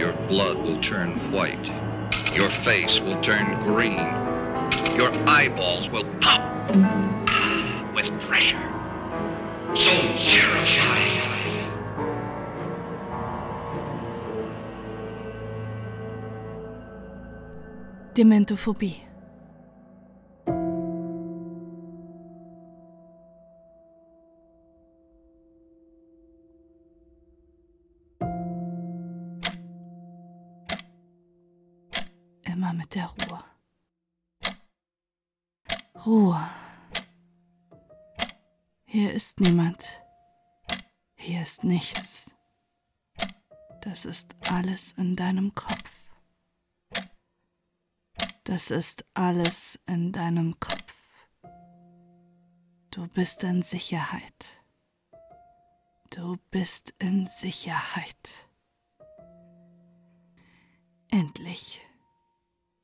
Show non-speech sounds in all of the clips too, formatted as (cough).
your blood will turn white. Your face will turn green. Your eyeballs will pop with pressure. So terrified. Dementophobie. Mit der Ruhe. Ruhe. Hier ist niemand. Hier ist nichts. Das ist alles in deinem Kopf. Das ist alles in deinem Kopf. Du bist in Sicherheit. Du bist in Sicherheit. Endlich.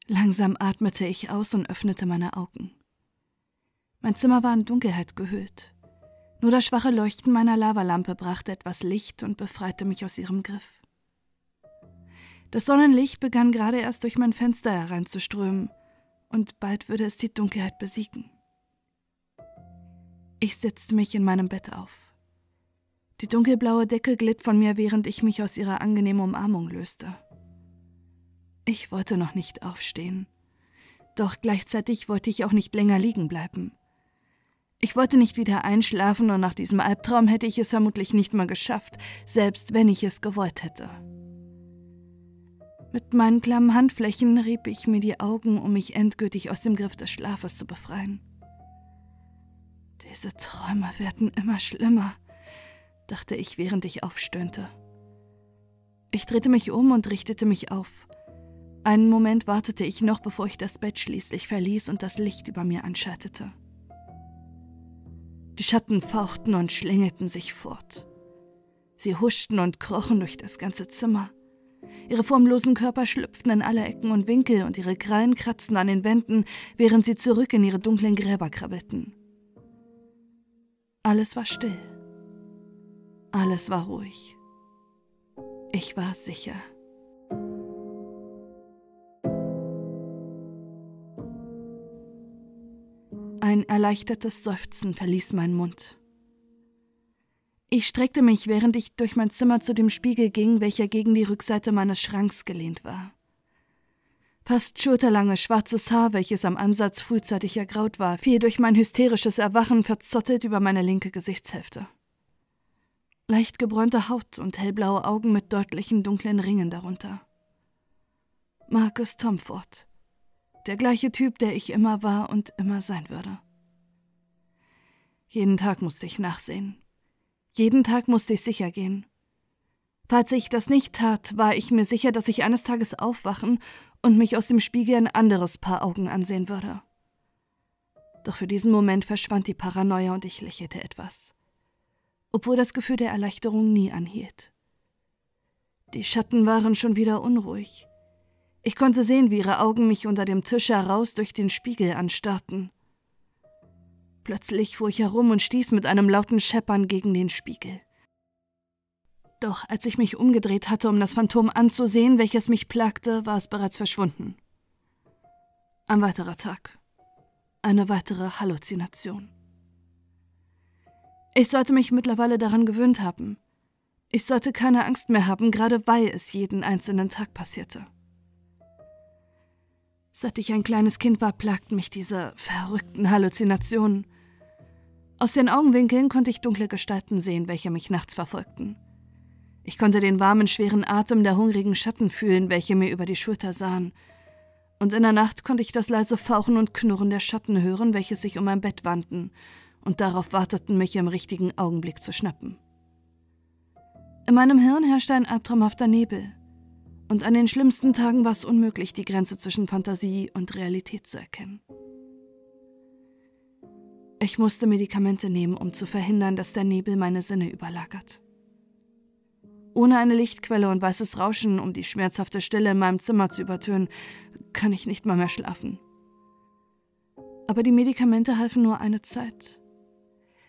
Langsam atmete ich aus und öffnete meine Augen. Mein Zimmer war in Dunkelheit gehüllt. Nur das schwache Leuchten meiner Lavalampe brachte etwas Licht und befreite mich aus ihrem Griff. Das Sonnenlicht begann gerade erst durch mein Fenster hereinzuströmen, und bald würde es die Dunkelheit besiegen. Ich setzte mich in meinem Bett auf. Die dunkelblaue Decke glitt von mir, während ich mich aus ihrer angenehmen Umarmung löste. Ich wollte noch nicht aufstehen, doch gleichzeitig wollte ich auch nicht länger liegen bleiben. Ich wollte nicht wieder einschlafen und nach diesem Albtraum hätte ich es vermutlich nicht mal geschafft, selbst wenn ich es gewollt hätte. Mit meinen klammen Handflächen rieb ich mir die Augen, um mich endgültig aus dem Griff des Schlafes zu befreien. Diese Träume werden immer schlimmer, dachte ich, während ich aufstöhnte. Ich drehte mich um und richtete mich auf. Einen Moment wartete ich noch, bevor ich das Bett schließlich verließ und das Licht über mir anschaltete. Die Schatten fauchten und schlängelten sich fort. Sie huschten und krochen durch das ganze Zimmer. Ihre formlosen Körper schlüpften in alle Ecken und Winkel und ihre Krallen kratzten an den Wänden, während sie zurück in ihre dunklen Gräber krabbelten. Alles war still. Alles war ruhig. Ich war sicher. Ein erleichtertes Seufzen verließ meinen Mund. Ich streckte mich, während ich durch mein Zimmer zu dem Spiegel ging, welcher gegen die Rückseite meines Schranks gelehnt war. Fast schulterlanges schwarzes Haar, welches am Ansatz frühzeitig ergraut war, fiel durch mein hysterisches Erwachen verzottet über meine linke Gesichtshälfte. Leicht gebräunte Haut und hellblaue Augen mit deutlichen dunklen Ringen darunter. Marcus Tomford. Der gleiche Typ, der ich immer war und immer sein würde. Jeden Tag musste ich nachsehen, jeden Tag musste ich sicher gehen. Falls ich das nicht tat, war ich mir sicher, dass ich eines Tages aufwachen und mich aus dem Spiegel ein anderes Paar Augen ansehen würde. Doch für diesen Moment verschwand die Paranoia und ich lächelte etwas, obwohl das Gefühl der Erleichterung nie anhielt. Die Schatten waren schon wieder unruhig. Ich konnte sehen, wie ihre Augen mich unter dem Tisch heraus durch den Spiegel anstarrten. Plötzlich fuhr ich herum und stieß mit einem lauten Scheppern gegen den Spiegel. Doch als ich mich umgedreht hatte, um das Phantom anzusehen, welches mich plagte, war es bereits verschwunden. Ein weiterer Tag. Eine weitere Halluzination. Ich sollte mich mittlerweile daran gewöhnt haben. Ich sollte keine Angst mehr haben, gerade weil es jeden einzelnen Tag passierte. Seit ich ein kleines Kind war, plagten mich diese verrückten Halluzinationen. Aus den Augenwinkeln konnte ich dunkle Gestalten sehen, welche mich nachts verfolgten. Ich konnte den warmen, schweren Atem der hungrigen Schatten fühlen, welche mir über die Schulter sahen. Und in der Nacht konnte ich das leise Fauchen und Knurren der Schatten hören, welche sich um mein Bett wandten und darauf warteten, mich im richtigen Augenblick zu schnappen. In meinem Hirn herrschte ein albtraumhafter Nebel, und an den schlimmsten Tagen war es unmöglich, die Grenze zwischen Fantasie und Realität zu erkennen. Ich musste Medikamente nehmen, um zu verhindern, dass der Nebel meine Sinne überlagert. Ohne eine Lichtquelle und weißes Rauschen, um die schmerzhafte Stille in meinem Zimmer zu übertönen, kann ich nicht mal mehr schlafen. Aber die Medikamente halfen nur eine Zeit.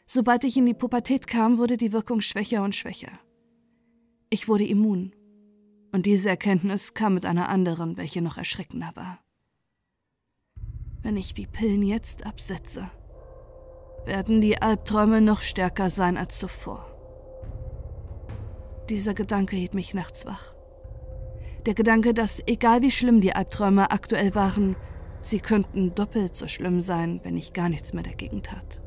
Sobald ich in die Pubertät kam, wurde die Wirkung schwächer und schwächer. Ich wurde immun. Und diese Erkenntnis kam mit einer anderen, welche noch erschreckender war. Wenn ich die Pillen jetzt absetze, werden die Albträume noch stärker sein als zuvor. Dieser Gedanke hielt mich nachts wach. Der Gedanke, dass egal wie schlimm die Albträume aktuell waren, sie könnten doppelt so schlimm sein, wenn ich gar nichts mehr dagegen tat.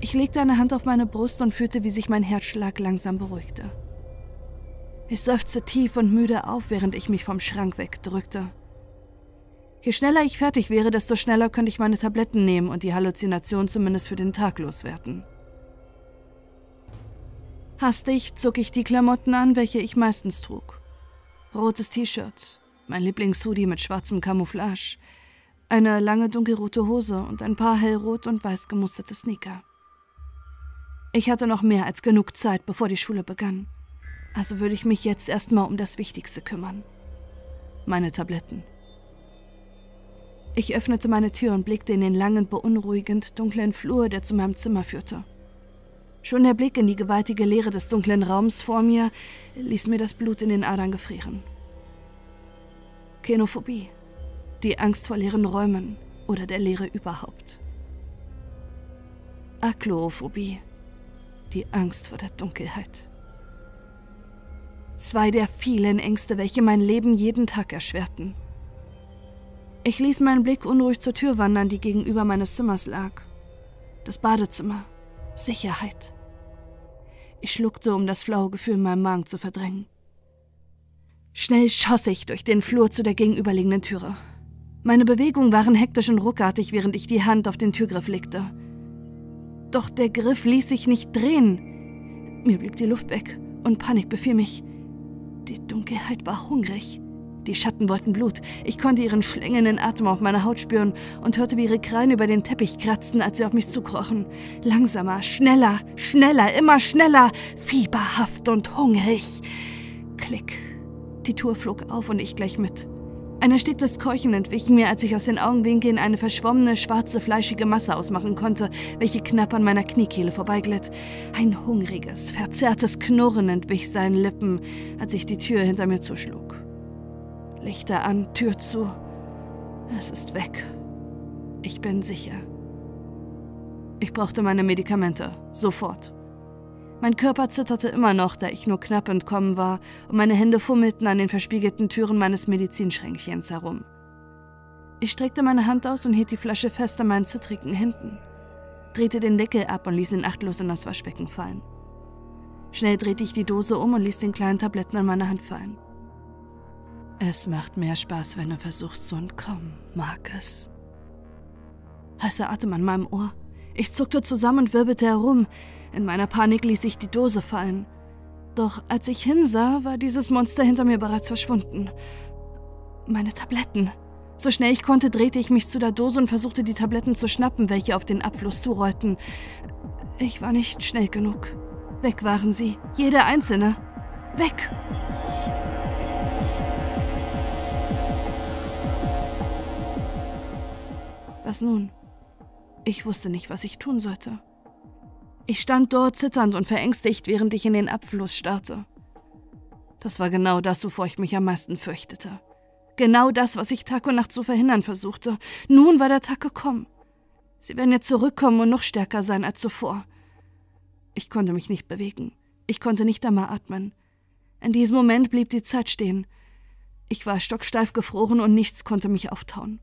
Ich legte eine Hand auf meine Brust und fühlte, wie sich mein Herzschlag langsam beruhigte. Ich seufzte tief und müde auf, während ich mich vom Schrank wegdrückte. Je schneller ich fertig wäre, desto schneller könnte ich meine Tabletten nehmen und die Halluzination zumindest für den Tag loswerden. Hastig zog ich die Klamotten an, welche ich meistens trug. Rotes T-Shirt, mein Lieblingshoodie mit schwarzem Camouflage, eine lange dunkelrote Hose und ein paar hellrot und weiß gemusterte Sneaker. Ich hatte noch mehr als genug Zeit, bevor die Schule begann. Also würde ich mich jetzt erstmal um das Wichtigste kümmern. Meine Tabletten. Ich öffnete meine Tür und blickte in den langen, beunruhigend dunklen Flur, der zu meinem Zimmer führte. Schon der Blick in die gewaltige Leere des dunklen Raums vor mir ließ mir das Blut in den Adern gefrieren. Kenophobie, die Angst vor leeren Räumen oder der Leere überhaupt. Akloophobie, die Angst vor der Dunkelheit. Zwei der vielen Ängste, welche mein Leben jeden Tag erschwerten. Ich ließ meinen Blick unruhig zur Tür wandern, die gegenüber meines Zimmers lag. Das Badezimmer. Sicherheit. Ich schluckte, um das flaue Gefühl in meinem Magen zu verdrängen. Schnell schoss ich durch den Flur zu der gegenüberliegenden Türe. Meine Bewegungen waren hektisch und ruckartig, während ich die Hand auf den Türgriff legte. Doch der Griff ließ sich nicht drehen. Mir blieb die Luft weg und Panik befiel mich. Die Dunkelheit war hungrig. Die Schatten wollten Blut. Ich konnte ihren schlängelnden Atem auf meiner Haut spüren und hörte, wie ihre Krallen über den Teppich kratzten, als sie auf mich zukrochen. Langsamer, schneller, schneller, immer schneller, fieberhaft und hungrig. Klick. Die Tour flog auf und ich gleich mit. Ein ersticktes Keuchen entwich mir, als ich aus den Augenwinkeln eine verschwommene, schwarze, fleischige Masse ausmachen konnte, welche knapp an meiner Kniekehle vorbeiglitt. Ein hungriges, verzerrtes Knurren entwich seinen Lippen, als ich die Tür hinter mir zuschlug. Lichter an, Tür zu. Es ist weg. Ich bin sicher. Ich brauchte meine Medikamente. Sofort. Mein Körper zitterte immer noch, da ich nur knapp entkommen war, und meine Hände fummelten an den verspiegelten Türen meines Medizinschränkchens herum. Ich streckte meine Hand aus und hielt die Flasche fest an meinen zittrigen Händen, drehte den Deckel ab und ließ ihn achtlos in das Waschbecken fallen. Schnell drehte ich die Dose um und ließ den kleinen Tabletten an meine Hand fallen. Es macht mehr Spaß, wenn du versuchst zu entkommen, Marcus. Heißer Atem an meinem Ohr. Ich zuckte zusammen und wirbelte herum. In meiner Panik ließ ich die Dose fallen. Doch als ich hinsah, war dieses Monster hinter mir bereits verschwunden. Meine Tabletten. So schnell ich konnte, drehte ich mich zu der Dose und versuchte, die Tabletten zu schnappen, welche auf den Abfluss zurollten. Ich war nicht schnell genug. Weg waren sie, jede einzelne. Weg! Was nun? Ich wusste nicht, was ich tun sollte. Ich stand dort zitternd und verängstigt, während ich in den Abfluss starrte. Das war genau das, wovor ich mich am meisten fürchtete. Genau das, was ich Tag und Nacht zu verhindern versuchte. Nun war der Tag gekommen. Sie werden jetzt zurückkommen und noch stärker sein als zuvor. Ich konnte mich nicht bewegen. Ich konnte nicht einmal atmen. In diesem Moment blieb die Zeit stehen. Ich war stocksteif gefroren und nichts konnte mich auftauen.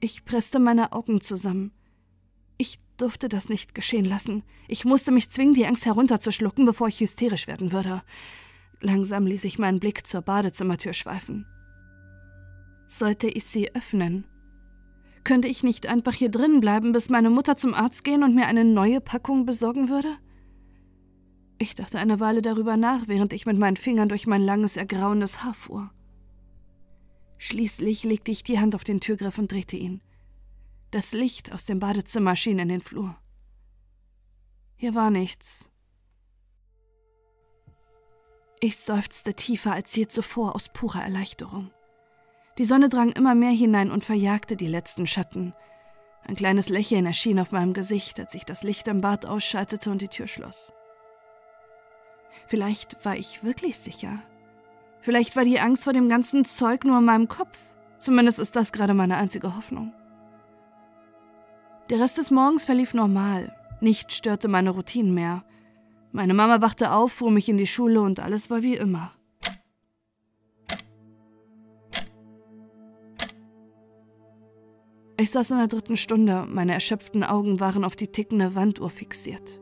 Ich presste meine Augen zusammen. Ich durfte das nicht geschehen lassen. Ich musste mich zwingen, die Angst herunterzuschlucken, bevor ich hysterisch werden würde. Langsam ließ ich meinen Blick zur Badezimmertür schweifen. Sollte ich sie öffnen? Könnte ich nicht einfach hier drinnen bleiben, bis meine Mutter zum Arzt gehen und mir eine neue Packung besorgen würde? Ich dachte eine Weile darüber nach, während ich mit meinen Fingern durch mein langes, ergrauendes Haar fuhr. Schließlich legte ich die Hand auf den Türgriff und drehte ihn. Das Licht aus dem Badezimmer schien in den Flur. Hier war nichts. Ich seufzte tiefer als je zuvor aus purer Erleichterung. Die Sonne drang immer mehr hinein und verjagte die letzten Schatten. Ein kleines Lächeln erschien auf meinem Gesicht, als ich das Licht im Bad ausschaltete und die Tür schloss. Vielleicht war ich wirklich sicher. Vielleicht war die Angst vor dem ganzen Zeug nur in meinem Kopf. Zumindest ist das gerade meine einzige Hoffnung. Der Rest des Morgens verlief normal. Nichts störte meine Routinen mehr. Meine Mama wachte auf, fuhr mich in die Schule und alles war wie immer. Ich saß in der dritten Stunde, meine erschöpften Augen waren auf die tickende Wanduhr fixiert.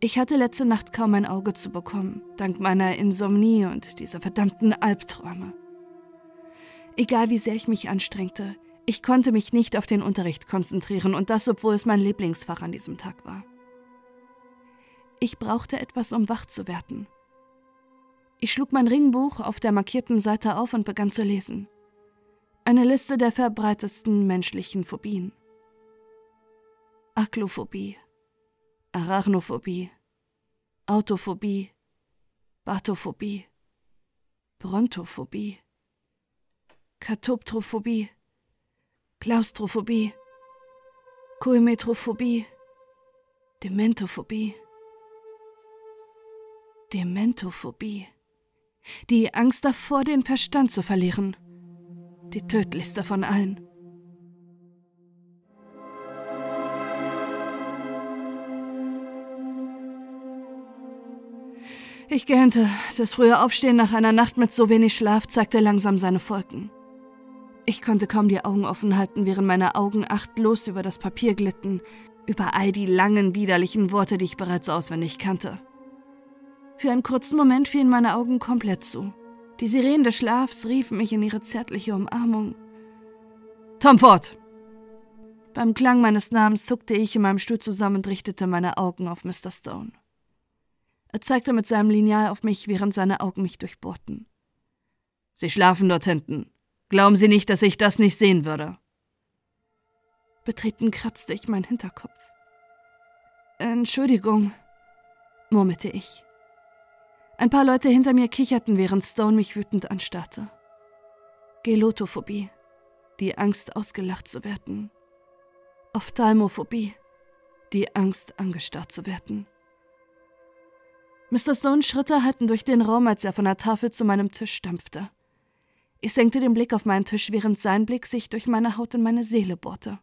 Ich hatte letzte Nacht kaum ein Auge zu bekommen, dank meiner Insomnie und dieser verdammten Albträume. Egal wie sehr ich mich anstrengte, ich konnte mich nicht auf den Unterricht konzentrieren und das, obwohl es mein Lieblingsfach an diesem Tag war. Ich brauchte etwas, um wach zu werden. Ich schlug mein Ringbuch auf der markierten Seite auf und begann zu lesen. Eine Liste der verbreitetsten menschlichen Phobien. Aklophobie, Arachnophobie, Autophobie, Bathophobie, Brontophobie, Katoptrophobie, Klaustrophobie, Koimetrophobie, Dementophobie. Dementophobie. Die Angst davor, den Verstand zu verlieren. Die tödlichste von allen. Ich gähnte. Das frühe Aufstehen nach einer Nacht mit so wenig Schlaf zeigte langsam seine Folgen. Ich konnte kaum die Augen offen halten, während meine Augen achtlos über das Papier glitten, über all die langen, widerlichen Worte, die ich bereits auswendig kannte. Für einen kurzen Moment fielen meine Augen komplett zu. Die Sirenen des Schlafs riefen mich in ihre zärtliche Umarmung. Tom Ford! Beim Klang meines Namens zuckte ich in meinem Stuhl zusammen und richtete meine Augen auf Mr. Stone. Er zeigte mit seinem Lineal auf mich, während seine Augen mich durchbohrten. Sie schlafen dort hinten. Glauben Sie nicht, dass ich das nicht sehen würde. Betreten kratzte ich meinen Hinterkopf. Entschuldigung, murmelte ich. Ein paar Leute hinter mir kicherten, während Stone mich wütend anstarrte. Gelotophobie, die Angst ausgelacht zu werden. Ophthalmophobie, die Angst angestarrt zu werden. Mr. Stones Schritte hallten durch den Raum, als er von der Tafel zu meinem Tisch stampfte. Ich senkte den Blick auf meinen Tisch, während sein Blick sich durch meine Haut in meine Seele bohrte.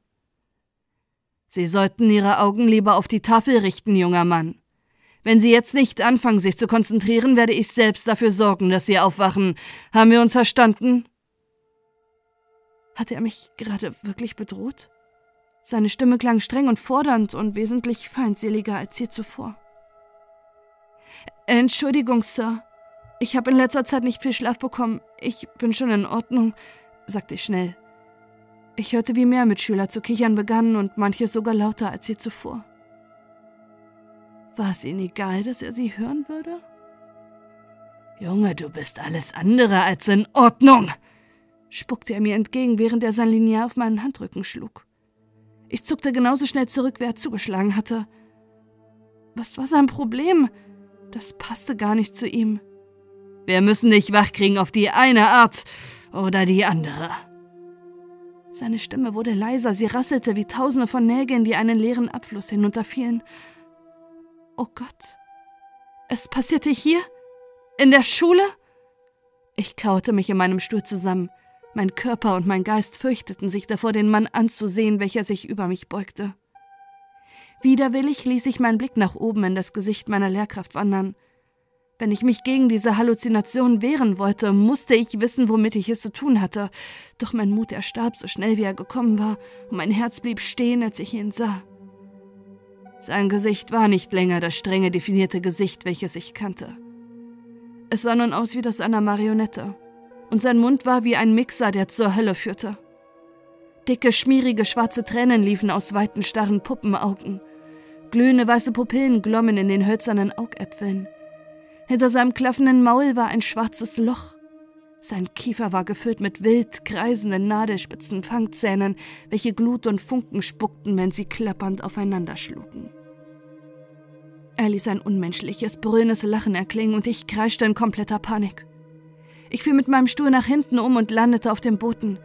Sie sollten Ihre Augen lieber auf die Tafel richten, junger Mann. Wenn Sie jetzt nicht anfangen, sich zu konzentrieren, werde ich selbst dafür sorgen, dass Sie aufwachen. Haben wir uns verstanden? Hatte er mich gerade wirklich bedroht? Seine Stimme klang streng und fordernd und wesentlich feindseliger als je zuvor. Entschuldigung, Sir. Ich habe in letzter Zeit nicht viel Schlaf bekommen. Ich bin schon in Ordnung, sagte ich schnell. Ich hörte, wie mehr Mitschüler zu kichern begannen und manche sogar lauter als je zuvor. War es ihnen egal, dass er sie hören würde? Junge, du bist alles andere als in Ordnung, spuckte er mir entgegen, während er sein Lineal auf meinen Handrücken schlug. Ich zuckte genauso schnell zurück, wie er zugeschlagen hatte. Was war sein Problem? Das passte gar nicht zu ihm. Wir müssen dich wachkriegen auf die eine Art oder die andere. Seine Stimme wurde leiser, sie rasselte wie tausende von Nägeln, die einen leeren Abfluss hinunterfielen. Oh Gott. Es passierte hier? In der Schule? Ich kaute mich in meinem Stuhl zusammen. Mein Körper und mein Geist fürchteten sich davor, den Mann anzusehen, welcher sich über mich beugte. Widerwillig ließ ich meinen Blick nach oben in das Gesicht meiner Lehrkraft wandern. Wenn ich mich gegen diese Halluzination wehren wollte, musste ich wissen, womit ich es zu tun hatte. Doch mein Mut erstarb so schnell, wie er gekommen war, und mein Herz blieb stehen, als ich ihn sah. Sein Gesicht war nicht länger das strenge definierte Gesicht, welches ich kannte. Es sah nun aus wie das einer Marionette, und sein Mund war wie ein Mixer, der zur Hölle führte. Dicke, schmierige schwarze Tränen liefen aus weiten, starren Puppenaugen. Glühende weiße Pupillen glommen in den hölzernen Augäpfeln. Hinter seinem klaffenden Maul war ein schwarzes Loch. Sein Kiefer war gefüllt mit wild kreisenden, nadelspitzen Fangzähnen, welche Glut und Funken spuckten, wenn sie klappernd aufeinander schlugen. Er ließ ein unmenschliches, brüllendes Lachen erklingen und ich kreischte in kompletter Panik. Ich fiel mit meinem Stuhl nach hinten um und landete auf dem Boden.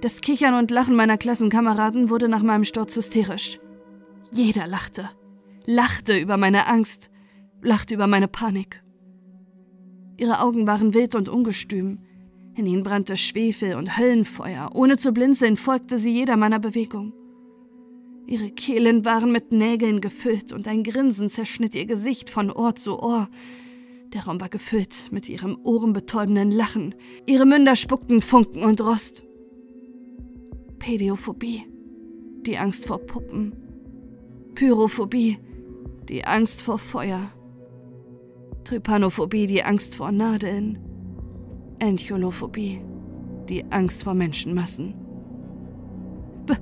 Das Kichern und Lachen meiner Klassenkameraden wurde nach meinem Sturz hysterisch. Jeder lachte, lachte über meine Angst, lachte über meine Panik. Ihre Augen waren wild und ungestüm. In ihnen brannte Schwefel und Höllenfeuer. Ohne zu blinzeln folgte sie jeder meiner Bewegung. Ihre Kehlen waren mit Nägeln gefüllt und ein Grinsen zerschnitt ihr Gesicht von Ohr zu Ohr. Der Raum war gefüllt mit ihrem ohrenbetäubenden Lachen. Ihre Münder spuckten Funken und Rost. Pädiophobie, die Angst vor Puppen. Pyrophobie, die Angst vor Feuer. Trypanophobie, die Angst vor Nadeln. Encholophobie, die Angst vor Menschenmassen. B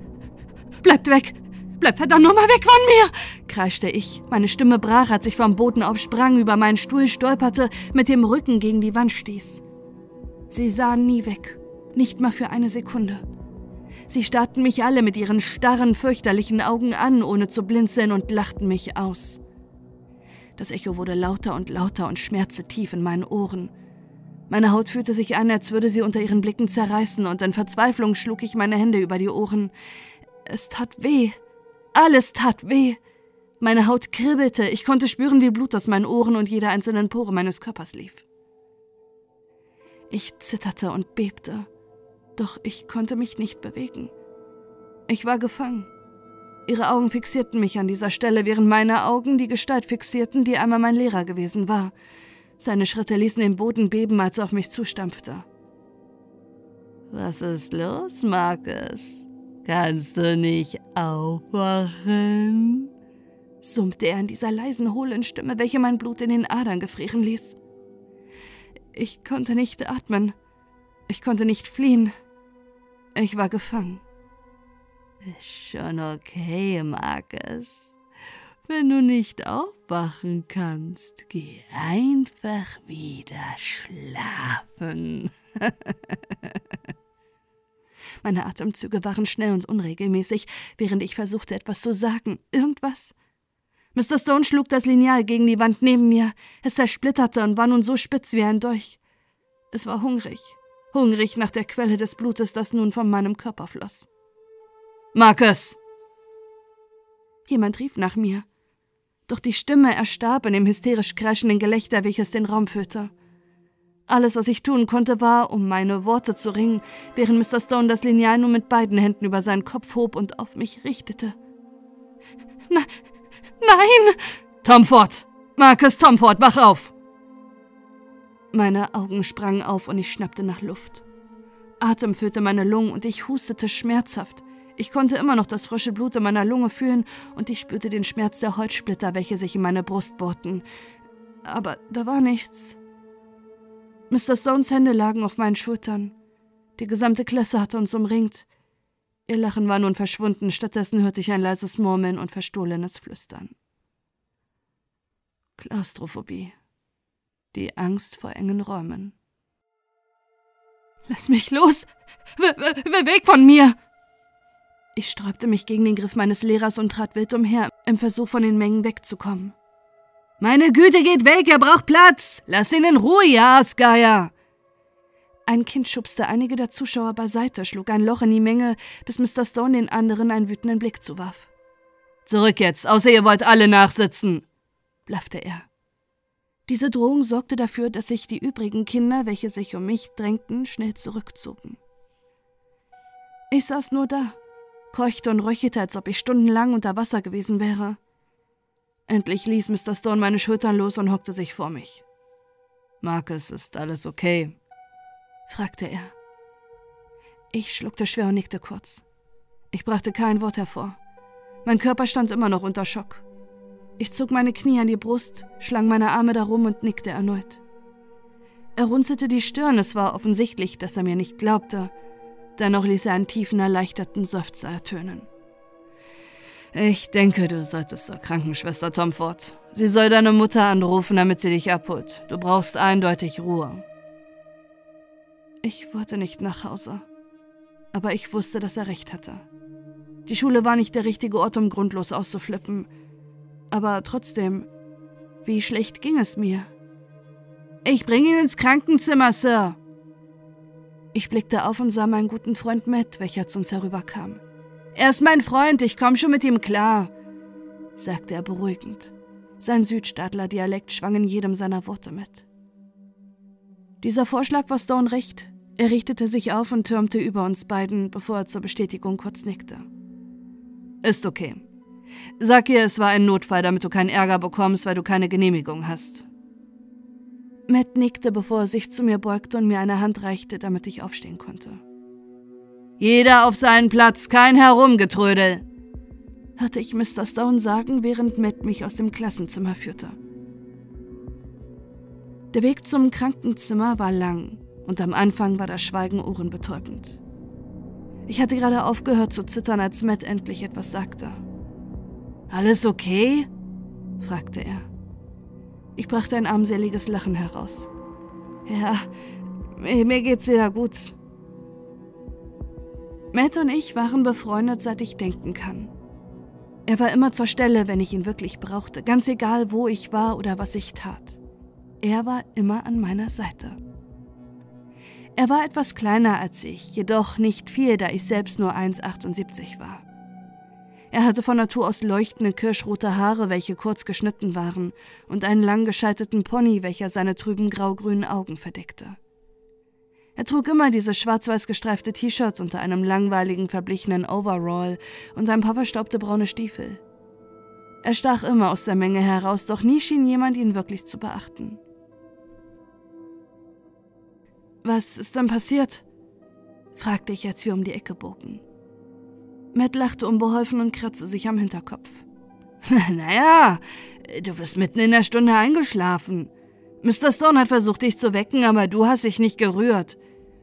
bleibt weg! Bleib verdammt nochmal weg von mir! kreischte ich. Meine Stimme brach, als ich vom Boden aufsprang, über meinen Stuhl stolperte, mit dem Rücken gegen die Wand stieß. Sie sahen nie weg, nicht mal für eine Sekunde. Sie starrten mich alle mit ihren starren, fürchterlichen Augen an, ohne zu blinzeln und lachten mich aus. Das Echo wurde lauter und lauter und schmerzte tief in meinen Ohren. Meine Haut fühlte sich an, als würde sie unter ihren Blicken zerreißen, und in Verzweiflung schlug ich meine Hände über die Ohren. Es tat weh. Alles tat weh. Meine Haut kribbelte, ich konnte spüren, wie Blut aus meinen Ohren und jeder einzelnen Pore meines Körpers lief. Ich zitterte und bebte, doch ich konnte mich nicht bewegen. Ich war gefangen. Ihre Augen fixierten mich an dieser Stelle, während meine Augen die Gestalt fixierten, die einmal mein Lehrer gewesen war. Seine Schritte ließen den Boden beben, als er auf mich zustampfte. Was ist los, Marcus? Kannst du nicht aufwachen? summte er in dieser leisen, hohlen Stimme, welche mein Blut in den Adern gefrieren ließ. Ich konnte nicht atmen. Ich konnte nicht fliehen. Ich war gefangen. Ist schon okay, Marcus. Wenn du nicht aufwachen kannst, geh einfach wieder schlafen. (laughs) Meine Atemzüge waren schnell und unregelmäßig, während ich versuchte, etwas zu sagen. Irgendwas. Mr. Stone schlug das Lineal gegen die Wand neben mir. Es zersplitterte und war nun so spitz wie ein Dolch. Es war hungrig. Hungrig nach der Quelle des Blutes, das nun von meinem Körper floss. Marcus! Jemand rief nach mir. Doch die Stimme erstarb in dem hysterisch kreischenden Gelächter, welches den Raum füllte. Alles, was ich tun konnte, war, um meine Worte zu ringen, während Mr. Stone das Lineal nur mit beiden Händen über seinen Kopf hob und auf mich richtete. Na, nein! Tomford! Marcus Tomford, wach auf! Meine Augen sprangen auf und ich schnappte nach Luft. Atem füllte meine Lungen und ich hustete schmerzhaft. Ich konnte immer noch das frische Blut in meiner Lunge fühlen und ich spürte den Schmerz der Holzsplitter, welche sich in meine Brust bohrten. Aber da war nichts. Mr. Stones Hände lagen auf meinen Schultern. Die gesamte Klasse hatte uns umringt. Ihr Lachen war nun verschwunden, stattdessen hörte ich ein leises Murmeln und verstohlenes Flüstern. Klaustrophobie. Die Angst vor engen Räumen. Lass mich los! Weg von mir! Ich sträubte mich gegen den Griff meines Lehrers und trat wild umher, im Versuch von den Mengen wegzukommen. Meine Güte, geht weg, er braucht Platz! Lass ihn in Ruhe, ihr Aasgeier! Ein Kind schubste einige der Zuschauer beiseite, schlug ein Loch in die Menge, bis Mr. Stone den anderen einen wütenden Blick zuwarf. Zurück jetzt, außer ihr wollt alle nachsitzen, blaffte er. Diese Drohung sorgte dafür, dass sich die übrigen Kinder, welche sich um mich drängten, schnell zurückzogen. Ich saß nur da, keuchte und röchelte, als ob ich stundenlang unter Wasser gewesen wäre. Endlich ließ Mr. Stone meine Schultern los und hockte sich vor mich. Marcus, ist alles okay? fragte er. Ich schluckte schwer und nickte kurz. Ich brachte kein Wort hervor. Mein Körper stand immer noch unter Schock. Ich zog meine Knie an die Brust, schlang meine Arme darum und nickte erneut. Er runzelte die Stirn, es war offensichtlich, dass er mir nicht glaubte. Dennoch ließ er einen tiefen, erleichterten Seufzer ertönen. Ich denke, du solltest zur Krankenschwester Tomford. Sie soll deine Mutter anrufen, damit sie dich abholt. Du brauchst eindeutig Ruhe. Ich wollte nicht nach Hause. Aber ich wusste, dass er recht hatte. Die Schule war nicht der richtige Ort, um grundlos auszuflippen. Aber trotzdem, wie schlecht ging es mir? Ich bringe ihn ins Krankenzimmer, Sir. Ich blickte auf und sah meinen guten Freund Matt, welcher zu uns herüberkam. Er ist mein Freund, ich komme schon mit ihm klar, sagte er beruhigend. Sein Südstaatler-Dialekt schwang in jedem seiner Worte mit. Dieser Vorschlag war Stone recht. Er richtete sich auf und türmte über uns beiden, bevor er zur Bestätigung kurz nickte. Ist okay. Sag ihr, es war ein Notfall, damit du keinen Ärger bekommst, weil du keine Genehmigung hast. Matt nickte, bevor er sich zu mir beugte und mir eine Hand reichte, damit ich aufstehen konnte. Jeder auf seinen Platz, kein Herumgetrödel, hörte ich Mr. Stone sagen, während Matt mich aus dem Klassenzimmer führte. Der Weg zum Krankenzimmer war lang und am Anfang war das Schweigen ohrenbetäubend. Ich hatte gerade aufgehört zu zittern, als Matt endlich etwas sagte. Alles okay? fragte er. Ich brachte ein armseliges Lachen heraus. Ja, mir geht's sehr gut. Matt und ich waren befreundet, seit ich denken kann. Er war immer zur Stelle, wenn ich ihn wirklich brauchte, ganz egal, wo ich war oder was ich tat. Er war immer an meiner Seite. Er war etwas kleiner als ich, jedoch nicht viel, da ich selbst nur 1,78 war. Er hatte von Natur aus leuchtende kirschrote Haare, welche kurz geschnitten waren, und einen lang gescheitelten Pony, welcher seine trüben graugrünen Augen verdeckte. Er trug immer dieses schwarz-weiß gestreifte T-Shirt unter einem langweiligen, verblichenen Overall und ein paar verstaubte braune Stiefel. Er stach immer aus der Menge heraus, doch nie schien jemand ihn wirklich zu beachten. Was ist denn passiert? fragte ich, als wir um die Ecke bogen. Matt lachte unbeholfen und kratzte sich am Hinterkopf. (laughs) naja, du bist mitten in der Stunde eingeschlafen. Mr. Stone hat versucht, dich zu wecken, aber du hast dich nicht gerührt.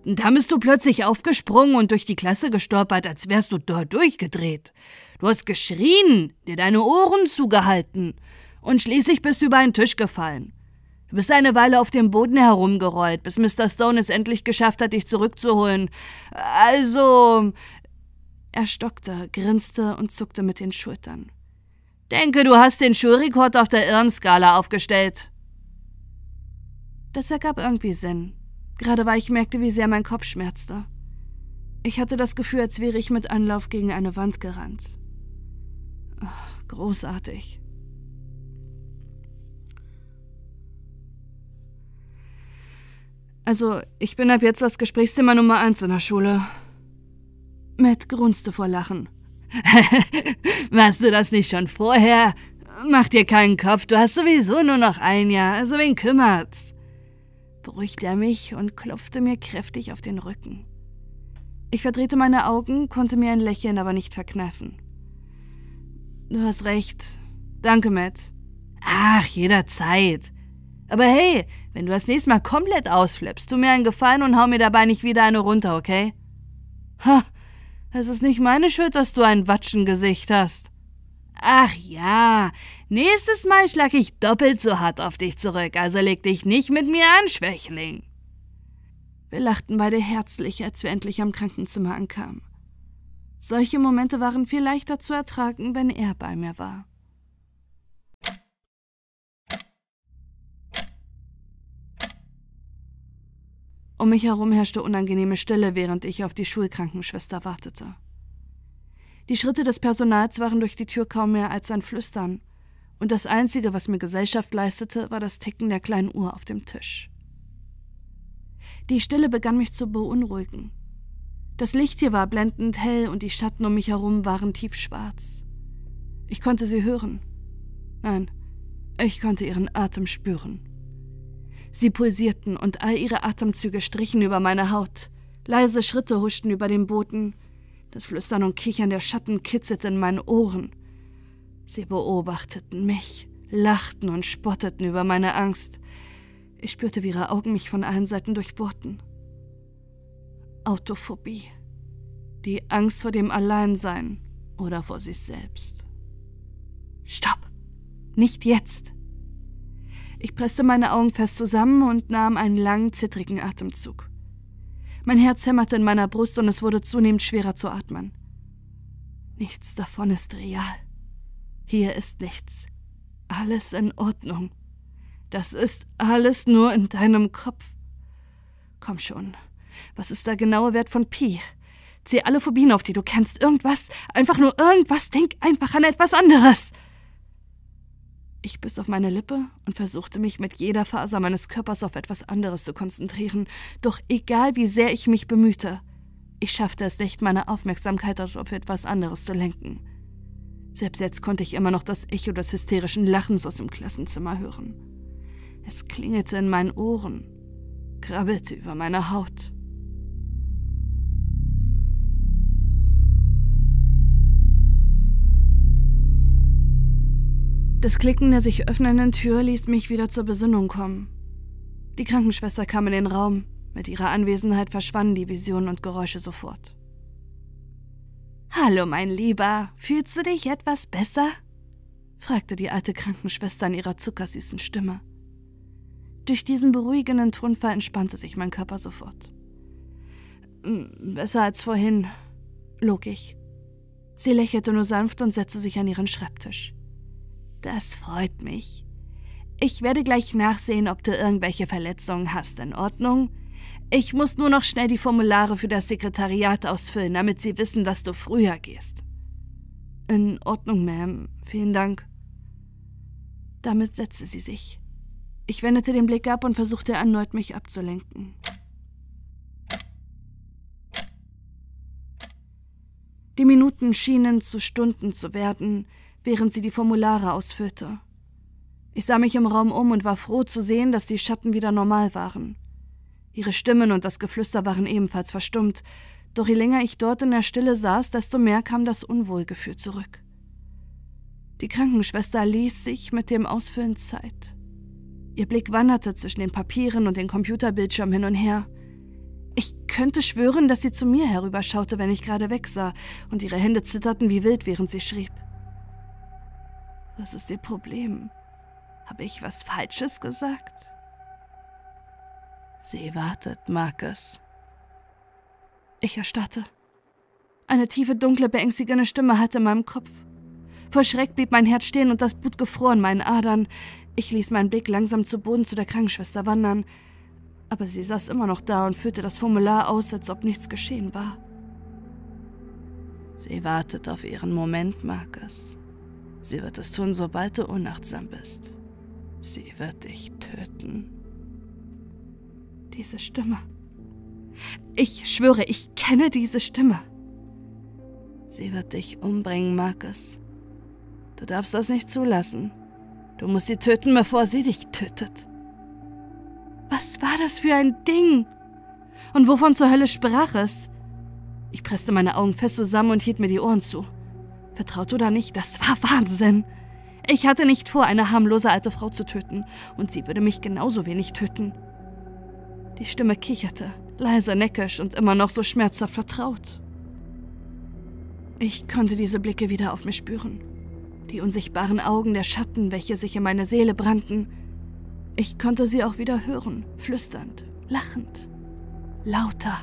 Da bist du plötzlich aufgesprungen und durch die Klasse gestolpert, als wärst du dort durchgedreht. Du hast geschrien, dir deine Ohren zugehalten und schließlich bist du über einen Tisch gefallen. Du bist eine Weile auf dem Boden herumgerollt, bis Mr. Stone es endlich geschafft hat, dich zurückzuholen. Also. Er stockte, grinste und zuckte mit den Schultern. Denke, du hast den Schulrekord auf der Irrenskala aufgestellt. Das ergab irgendwie Sinn, gerade weil ich merkte, wie sehr mein Kopf schmerzte. Ich hatte das Gefühl, als wäre ich mit Anlauf gegen eine Wand gerannt. Ach, großartig. Also, ich bin ab jetzt das Gesprächsthema Nummer eins in der Schule. Matt grunzte vor Lachen. (laughs) Warst du das nicht schon vorher? Mach dir keinen Kopf, du hast sowieso nur noch ein Jahr, also wen kümmert's? beruhigte er mich und klopfte mir kräftig auf den Rücken. Ich verdrehte meine Augen, konnte mir ein Lächeln aber nicht verkneifen. Du hast recht. Danke, Matt. Ach, jederzeit. Aber hey, wenn du das nächste Mal komplett ausflippst, tu mir einen Gefallen und hau mir dabei nicht wieder eine runter, okay? Ha, es ist nicht meine Schuld, dass du ein Watschengesicht hast. Ach ja, nächstes Mal schlag ich doppelt so hart auf dich zurück, also leg dich nicht mit mir an, Schwächling. Wir lachten beide herzlich, als wir endlich am Krankenzimmer ankamen. Solche Momente waren viel leichter zu ertragen, wenn er bei mir war. Um mich herum herrschte unangenehme Stille, während ich auf die Schulkrankenschwester wartete. Die Schritte des Personals waren durch die Tür kaum mehr als ein Flüstern, und das Einzige, was mir Gesellschaft leistete, war das Ticken der kleinen Uhr auf dem Tisch. Die Stille begann mich zu beunruhigen. Das Licht hier war blendend hell und die Schatten um mich herum waren tiefschwarz. Ich konnte sie hören. Nein, ich konnte ihren Atem spüren. Sie pulsierten und all ihre Atemzüge strichen über meine Haut. Leise Schritte huschten über den Boden, das Flüstern und Kichern der Schatten kitzelte in meinen Ohren. Sie beobachteten mich, lachten und spotteten über meine Angst. Ich spürte, wie ihre Augen mich von allen Seiten durchbohrten. Autophobie. Die Angst vor dem Alleinsein oder vor sich selbst. Stopp! Nicht jetzt! Ich presste meine Augen fest zusammen und nahm einen langen, zittrigen Atemzug. Mein Herz hämmerte in meiner Brust und es wurde zunehmend schwerer zu atmen. Nichts davon ist real. Hier ist nichts. Alles in Ordnung. Das ist alles nur in deinem Kopf. Komm schon. Was ist der genaue Wert von Pi? Zieh alle Phobien auf, die du kennst. Irgendwas, einfach nur irgendwas. Denk einfach an etwas anderes. Ich biss auf meine Lippe und versuchte mich mit jeder Faser meines Körpers auf etwas anderes zu konzentrieren, doch egal wie sehr ich mich bemühte, ich schaffte es nicht, meine Aufmerksamkeit auf etwas anderes zu lenken. Selbst jetzt konnte ich immer noch das Echo des hysterischen Lachens aus dem Klassenzimmer hören. Es klingelte in meinen Ohren, krabbelte über meine Haut. Das Klicken der sich öffnenden Tür ließ mich wieder zur Besinnung kommen. Die Krankenschwester kam in den Raum. Mit ihrer Anwesenheit verschwanden die Visionen und Geräusche sofort. Hallo, mein Lieber, fühlst du dich etwas besser? fragte die alte Krankenschwester in ihrer zuckersüßen Stimme. Durch diesen beruhigenden Tonfall entspannte sich mein Körper sofort. Hm, besser als vorhin, log ich. Sie lächelte nur sanft und setzte sich an ihren Schreibtisch. Das freut mich. Ich werde gleich nachsehen, ob du irgendwelche Verletzungen hast. In Ordnung? Ich muss nur noch schnell die Formulare für das Sekretariat ausfüllen, damit sie wissen, dass du früher gehst. In Ordnung, Ma'am. Vielen Dank. Damit setzte sie sich. Ich wendete den Blick ab und versuchte erneut, mich abzulenken. Die Minuten schienen zu Stunden zu werden, während sie die Formulare ausfüllte. Ich sah mich im Raum um und war froh zu sehen, dass die Schatten wieder normal waren. Ihre Stimmen und das Geflüster waren ebenfalls verstummt, doch je länger ich dort in der Stille saß, desto mehr kam das Unwohlgefühl zurück. Die Krankenschwester ließ sich mit dem Ausfüllen Zeit. Ihr Blick wanderte zwischen den Papieren und den Computerbildschirm hin und her. Ich könnte schwören, dass sie zu mir herüberschaute, wenn ich gerade wegsah, und ihre Hände zitterten wie wild, während sie schrieb. Was ist Ihr Problem? Habe ich was Falsches gesagt? Sie wartet, Marcus. Ich erstarrte. Eine tiefe, dunkle, beängstigende Stimme hatte in meinem Kopf. Vor Schreck blieb mein Herz stehen und das Blut gefror in meinen Adern. Ich ließ meinen Blick langsam zu Boden zu der Krankenschwester wandern, aber sie saß immer noch da und führte das Formular aus, als ob nichts geschehen war. Sie wartet auf ihren Moment, Marcus. Sie wird es tun, sobald du unachtsam bist. Sie wird dich töten. Diese Stimme. Ich schwöre, ich kenne diese Stimme. Sie wird dich umbringen, Marcus. Du darfst das nicht zulassen. Du musst sie töten, bevor sie dich tötet. Was war das für ein Ding? Und wovon zur Hölle sprach es? Ich presste meine Augen fest zusammen und hielt mir die Ohren zu. Vertraut oder nicht, das war Wahnsinn. Ich hatte nicht vor, eine harmlose alte Frau zu töten, und sie würde mich genauso wenig töten. Die Stimme kicherte, leise neckisch und immer noch so schmerzhaft vertraut. Ich konnte diese Blicke wieder auf mich spüren. Die unsichtbaren Augen der Schatten, welche sich in meine Seele brannten. Ich konnte sie auch wieder hören, flüsternd, lachend, lauter.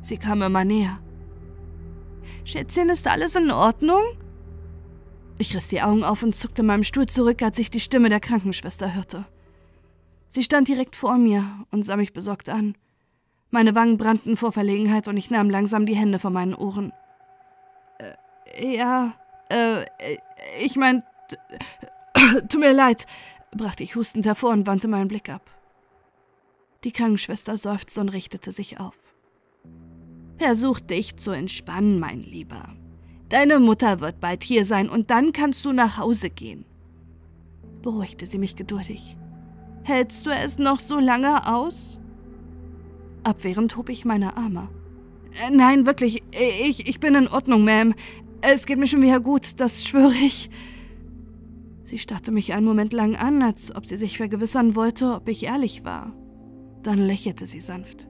Sie kam immer näher. Schätzchen, ist alles in Ordnung? Ich riss die Augen auf und zuckte meinem Stuhl zurück, als ich die Stimme der Krankenschwester hörte. Sie stand direkt vor mir und sah mich besorgt an. Meine Wangen brannten vor Verlegenheit und ich nahm langsam die Hände von meinen Ohren. Äh, ja, äh, ich mein, tut mir leid, brachte ich hustend hervor und wandte meinen Blick ab. Die Krankenschwester seufzte und richtete sich auf. Versuch dich zu entspannen, mein Lieber. Deine Mutter wird bald hier sein und dann kannst du nach Hause gehen. Beruhigte sie mich geduldig. Hältst du es noch so lange aus? Abwehrend hob ich meine Arme. Äh, nein, wirklich, ich, ich bin in Ordnung, Ma'am. Es geht mir schon wieder gut, das schwöre ich. Sie starrte mich einen Moment lang an, als ob sie sich vergewissern wollte, ob ich ehrlich war. Dann lächelte sie sanft.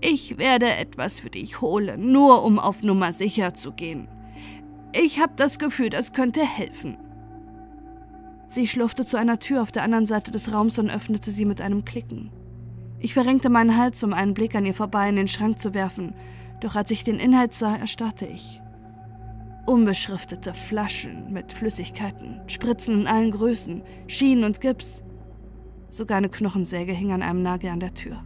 Ich werde etwas für dich holen, nur um auf Nummer sicher zu gehen. Ich habe das Gefühl, das könnte helfen. Sie schlurfte zu einer Tür auf der anderen Seite des Raums und öffnete sie mit einem Klicken. Ich verrenkte meinen Hals, um einen Blick an ihr vorbei in den Schrank zu werfen, doch als ich den Inhalt sah, erstarrte ich. Unbeschriftete Flaschen mit Flüssigkeiten, Spritzen in allen Größen, Schienen und Gips. Sogar eine Knochensäge hing an einem Nagel an der Tür.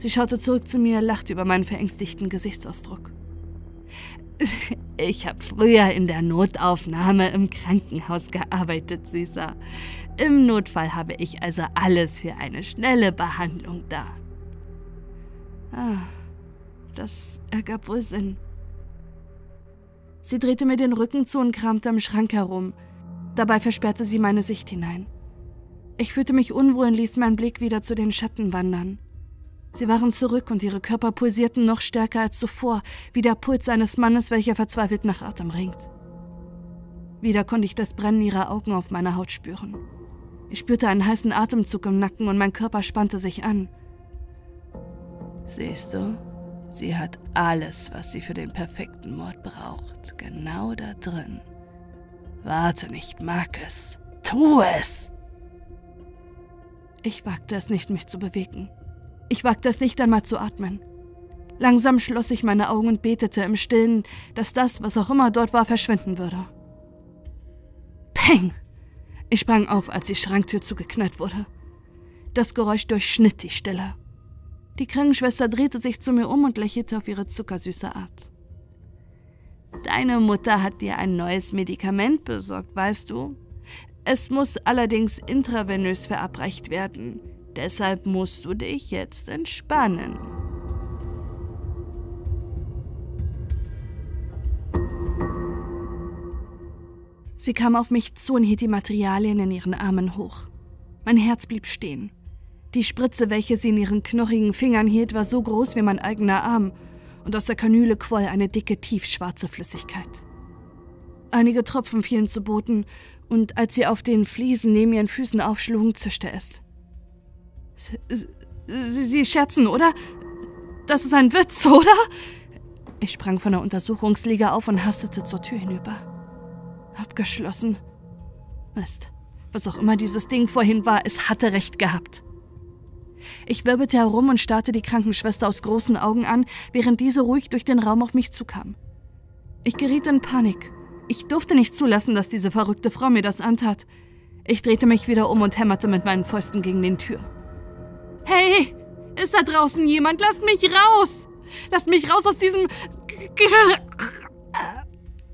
Sie schaute zurück zu mir, lachte über meinen verängstigten Gesichtsausdruck. Ich habe früher in der Notaufnahme im Krankenhaus gearbeitet, Süßer. Im Notfall habe ich also alles für eine schnelle Behandlung da. Ah, das ergab wohl Sinn. Sie drehte mir den Rücken zu und kramte im Schrank herum. Dabei versperrte sie meine Sicht hinein. Ich fühlte mich unwohl und ließ meinen Blick wieder zu den Schatten wandern. Sie waren zurück und ihre Körper pulsierten noch stärker als zuvor, wie der Puls eines Mannes, welcher verzweifelt nach Atem ringt. Wieder konnte ich das Brennen ihrer Augen auf meiner Haut spüren. Ich spürte einen heißen Atemzug im Nacken und mein Körper spannte sich an. Siehst du, sie hat alles, was sie für den perfekten Mord braucht, genau da drin. Warte nicht, Marcus. Tu es! Ich wagte es nicht, mich zu bewegen. Ich wagte es nicht einmal zu atmen. Langsam schloss ich meine Augen und betete im Stillen, dass das, was auch immer dort war, verschwinden würde. Peng! Ich sprang auf, als die Schranktür zugeknallt wurde. Das Geräusch durchschnitt die Stille. Die Krankenschwester drehte sich zu mir um und lächelte auf ihre zuckersüße Art. Deine Mutter hat dir ein neues Medikament besorgt, weißt du? Es muss allerdings intravenös verabreicht werden. Deshalb musst du dich jetzt entspannen. Sie kam auf mich zu und hielt die Materialien in ihren Armen hoch. Mein Herz blieb stehen. Die Spritze, welche sie in ihren knochigen Fingern hielt, war so groß wie mein eigener Arm, und aus der Kanüle quoll eine dicke, tiefschwarze Flüssigkeit. Einige Tropfen fielen zu Boden, und als sie auf den Fliesen neben ihren Füßen aufschlugen, zischte es. Sie, sie, scherzen, oder? Das ist ein Witz, (laughs) oder? Ich sprang von der Untersuchungsliege auf und hastete zur Tür hinüber. Abgeschlossen. Mist. Was auch immer dieses Ding vorhin war, es hatte recht gehabt. Ich wirbelte herum und starrte die Krankenschwester aus großen Augen an, während diese ruhig durch den Raum auf mich zukam. Ich geriet in Panik. Ich durfte nicht zulassen, dass diese verrückte Frau mir das antat. Ich drehte mich wieder um und hämmerte mit meinen Fäusten gegen den Tür. Hey, ist da draußen jemand? Lasst mich raus! Lasst mich raus aus diesem...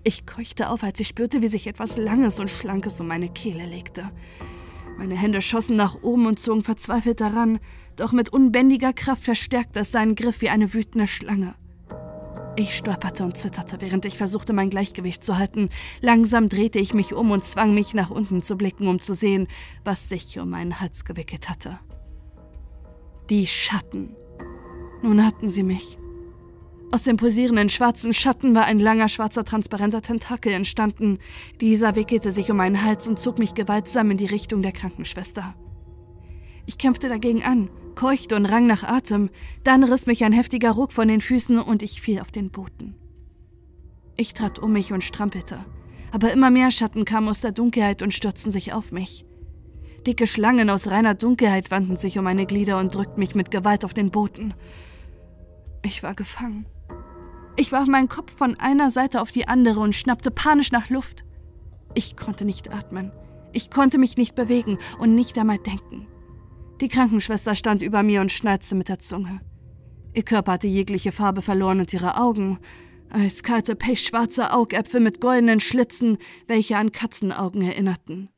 Ich keuchte auf, als ich spürte, wie sich etwas Langes und Schlankes um meine Kehle legte. Meine Hände schossen nach oben und zogen verzweifelt daran, doch mit unbändiger Kraft verstärkte es seinen Griff wie eine wütende Schlange. Ich stolperte und zitterte, während ich versuchte, mein Gleichgewicht zu halten. Langsam drehte ich mich um und zwang mich nach unten zu blicken, um zu sehen, was sich um meinen Hals gewickelt hatte. Die Schatten. Nun hatten sie mich. Aus dem pulsierenden schwarzen Schatten war ein langer schwarzer transparenter Tentakel entstanden. Dieser wickelte sich um meinen Hals und zog mich gewaltsam in die Richtung der Krankenschwester. Ich kämpfte dagegen an, keuchte und rang nach Atem, dann riss mich ein heftiger Ruck von den Füßen und ich fiel auf den Boden. Ich trat um mich und strampelte, aber immer mehr Schatten kamen aus der Dunkelheit und stürzten sich auf mich. Dicke Schlangen aus reiner Dunkelheit wandten sich um meine Glieder und drückten mich mit Gewalt auf den Boden. Ich war gefangen. Ich warf meinen Kopf von einer Seite auf die andere und schnappte panisch nach Luft. Ich konnte nicht atmen. Ich konnte mich nicht bewegen und nicht einmal denken. Die Krankenschwester stand über mir und schneizte mit der Zunge. Ihr Körper hatte jegliche Farbe verloren und ihre Augen, eiskalte, pechschwarze Augäpfel mit goldenen Schlitzen, welche an Katzenaugen erinnerten.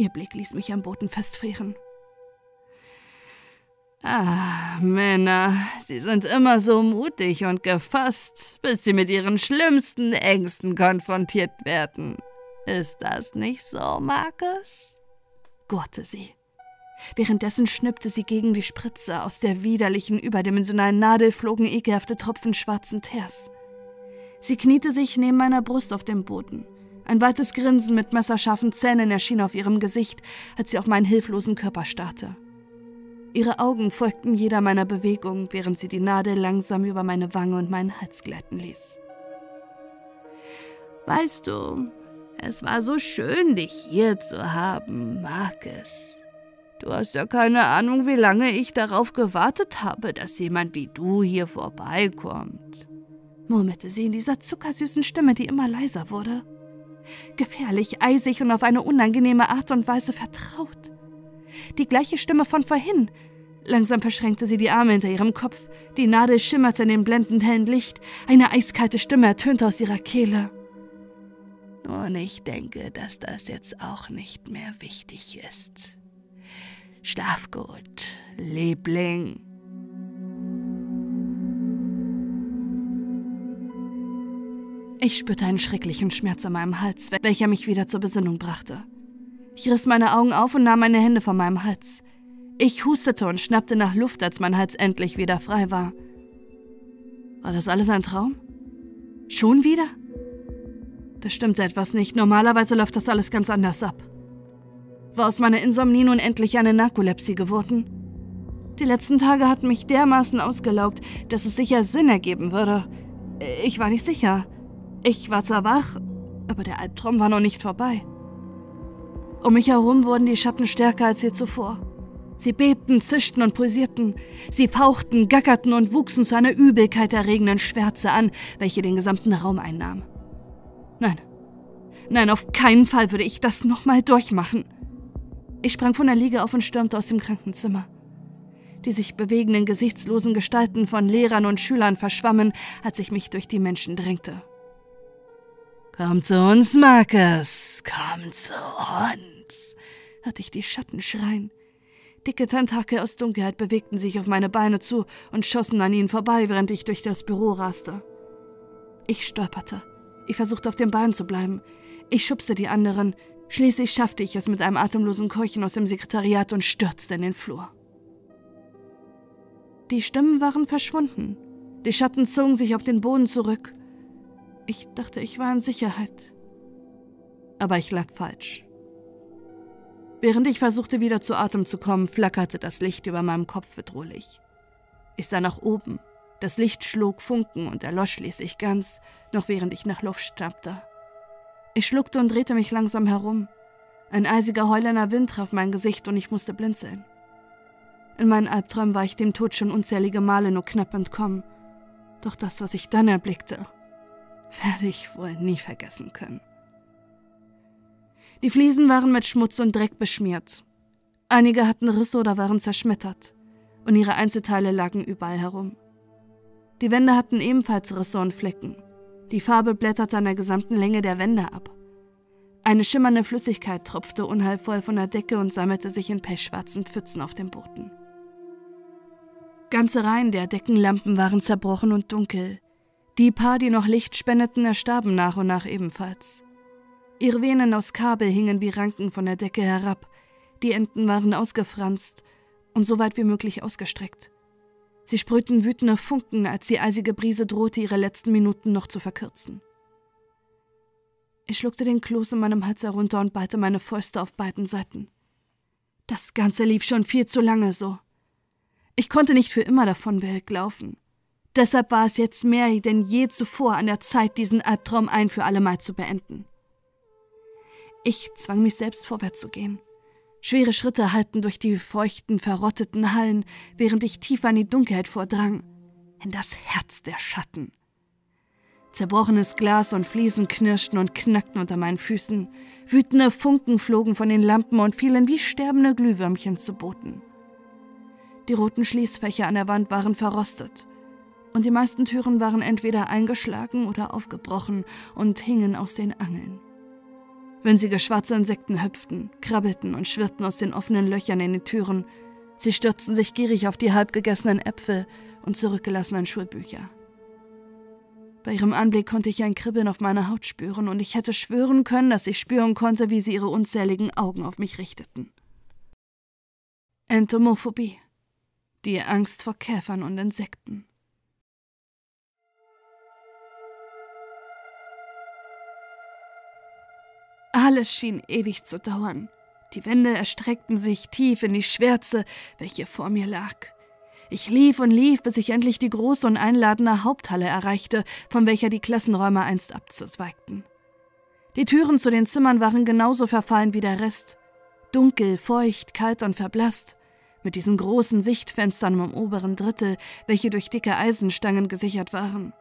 Ihr Blick ließ mich am Boden festfrieren. Ah, Männer, sie sind immer so mutig und gefasst, bis sie mit ihren schlimmsten Ängsten konfrontiert werden. Ist das nicht so, Marcus? gurrte sie. Währenddessen schnippte sie gegen die Spritze, aus der widerlichen, überdimensionalen Nadel flogen ekelhafte Tropfen schwarzen Teers. Sie kniete sich neben meiner Brust auf dem Boden. Ein weites Grinsen mit messerscharfen Zähnen erschien auf ihrem Gesicht, als sie auf meinen hilflosen Körper starrte. Ihre Augen folgten jeder meiner Bewegungen, während sie die Nadel langsam über meine Wange und meinen Hals glätten ließ. Weißt du, es war so schön, dich hier zu haben, Marcus. Du hast ja keine Ahnung, wie lange ich darauf gewartet habe, dass jemand wie du hier vorbeikommt, murmelte sie in dieser zuckersüßen Stimme, die immer leiser wurde. Gefährlich, eisig und auf eine unangenehme Art und Weise vertraut. Die gleiche Stimme von vorhin, Langsam verschränkte sie die Arme hinter ihrem Kopf. Die Nadel schimmerte in dem blendend hellen Licht. Eine eiskalte Stimme ertönte aus ihrer Kehle. Und ich denke, dass das jetzt auch nicht mehr wichtig ist. Schlaf gut, Liebling. Ich spürte einen schrecklichen Schmerz an meinem Hals, welcher mich wieder zur Besinnung brachte. Ich riss meine Augen auf und nahm meine Hände von meinem Hals. Ich hustete und schnappte nach Luft, als mein Hals endlich wieder frei war. War das alles ein Traum? Schon wieder? Da stimmte etwas nicht. Normalerweise läuft das alles ganz anders ab. War aus meiner Insomnie nun endlich eine Narkolepsie geworden? Die letzten Tage hatten mich dermaßen ausgelaugt, dass es sicher Sinn ergeben würde. Ich war nicht sicher. Ich war zwar wach, aber der Albtraum war noch nicht vorbei. Um mich herum wurden die Schatten stärker als je zuvor. Sie bebten, zischten und pulsierten. Sie fauchten, gackerten und wuchsen zu einer übelkeiterregenden Schwärze an, welche den gesamten Raum einnahm. Nein, nein, auf keinen Fall würde ich das nochmal durchmachen. Ich sprang von der Liege auf und stürmte aus dem Krankenzimmer. Die sich bewegenden, gesichtslosen Gestalten von Lehrern und Schülern verschwammen, als ich mich durch die Menschen drängte. Komm zu uns, Marcus, komm zu uns, hörte ich die Schatten schreien. Dicke Tentakel aus Dunkelheit bewegten sich auf meine Beine zu und schossen an ihnen vorbei, während ich durch das Büro raste. Ich stolperte. Ich versuchte auf den Beinen zu bleiben. Ich schubste die anderen. Schließlich schaffte ich es mit einem atemlosen Keuchen aus dem Sekretariat und stürzte in den Flur. Die Stimmen waren verschwunden. Die Schatten zogen sich auf den Boden zurück. Ich dachte, ich war in Sicherheit. Aber ich lag falsch. Während ich versuchte, wieder zu Atem zu kommen, flackerte das Licht über meinem Kopf bedrohlich. Ich sah nach oben. Das Licht schlug Funken und erlosch schließlich ganz, noch während ich nach Luft schnappte. Ich schluckte und drehte mich langsam herum. Ein eisiger, heulender Wind traf mein Gesicht und ich musste blinzeln. In meinen Albträumen war ich dem Tod schon unzählige Male nur knapp entkommen. Doch das, was ich dann erblickte, werde ich wohl nie vergessen können. Die Fliesen waren mit Schmutz und Dreck beschmiert. Einige hatten Risse oder waren zerschmettert, und ihre Einzelteile lagen überall herum. Die Wände hatten ebenfalls Risse und Flecken. Die Farbe blätterte an der gesamten Länge der Wände ab. Eine schimmernde Flüssigkeit tropfte unheilvoll von der Decke und sammelte sich in pechschwarzen Pfützen auf dem Boden. Ganze Reihen der Deckenlampen waren zerbrochen und dunkel. Die paar, die noch Licht spendeten, erstarben nach und nach ebenfalls. Ihre Venen aus Kabel hingen wie Ranken von der Decke herab, die Enden waren ausgefranst und so weit wie möglich ausgestreckt. Sie sprühten wütende Funken, als die eisige Brise drohte, ihre letzten Minuten noch zu verkürzen. Ich schluckte den Kloß in meinem Hals herunter und ballte meine Fäuste auf beiden Seiten. Das Ganze lief schon viel zu lange so. Ich konnte nicht für immer davon weglaufen. Deshalb war es jetzt mehr denn je zuvor an der Zeit, diesen Albtraum ein für allemal zu beenden. Ich zwang mich selbst vorwärts zu gehen. Schwere Schritte hallten durch die feuchten, verrotteten Hallen, während ich tiefer in die Dunkelheit vordrang, in das Herz der Schatten. Zerbrochenes Glas und Fliesen knirschten und knackten unter meinen Füßen, wütende Funken flogen von den Lampen und fielen wie sterbende Glühwürmchen zu Boden. Die roten Schließfächer an der Wand waren verrostet, und die meisten Türen waren entweder eingeschlagen oder aufgebrochen und hingen aus den Angeln. Winzige schwarze Insekten hüpften, krabbelten und schwirrten aus den offenen Löchern in den Türen. Sie stürzten sich gierig auf die halbgegessenen Äpfel und zurückgelassenen Schulbücher. Bei ihrem Anblick konnte ich ein Kribbeln auf meiner Haut spüren und ich hätte schwören können, dass ich spüren konnte, wie sie ihre unzähligen Augen auf mich richteten. Entomophobie. Die Angst vor Käfern und Insekten. Alles schien ewig zu dauern. Die Wände erstreckten sich tief in die Schwärze, welche vor mir lag. Ich lief und lief, bis ich endlich die große und einladende Haupthalle erreichte, von welcher die Klassenräume einst abzuzweigten. Die Türen zu den Zimmern waren genauso verfallen wie der Rest. Dunkel, feucht, kalt und verblasst, mit diesen großen Sichtfenstern im oberen Drittel, welche durch dicke Eisenstangen gesichert waren.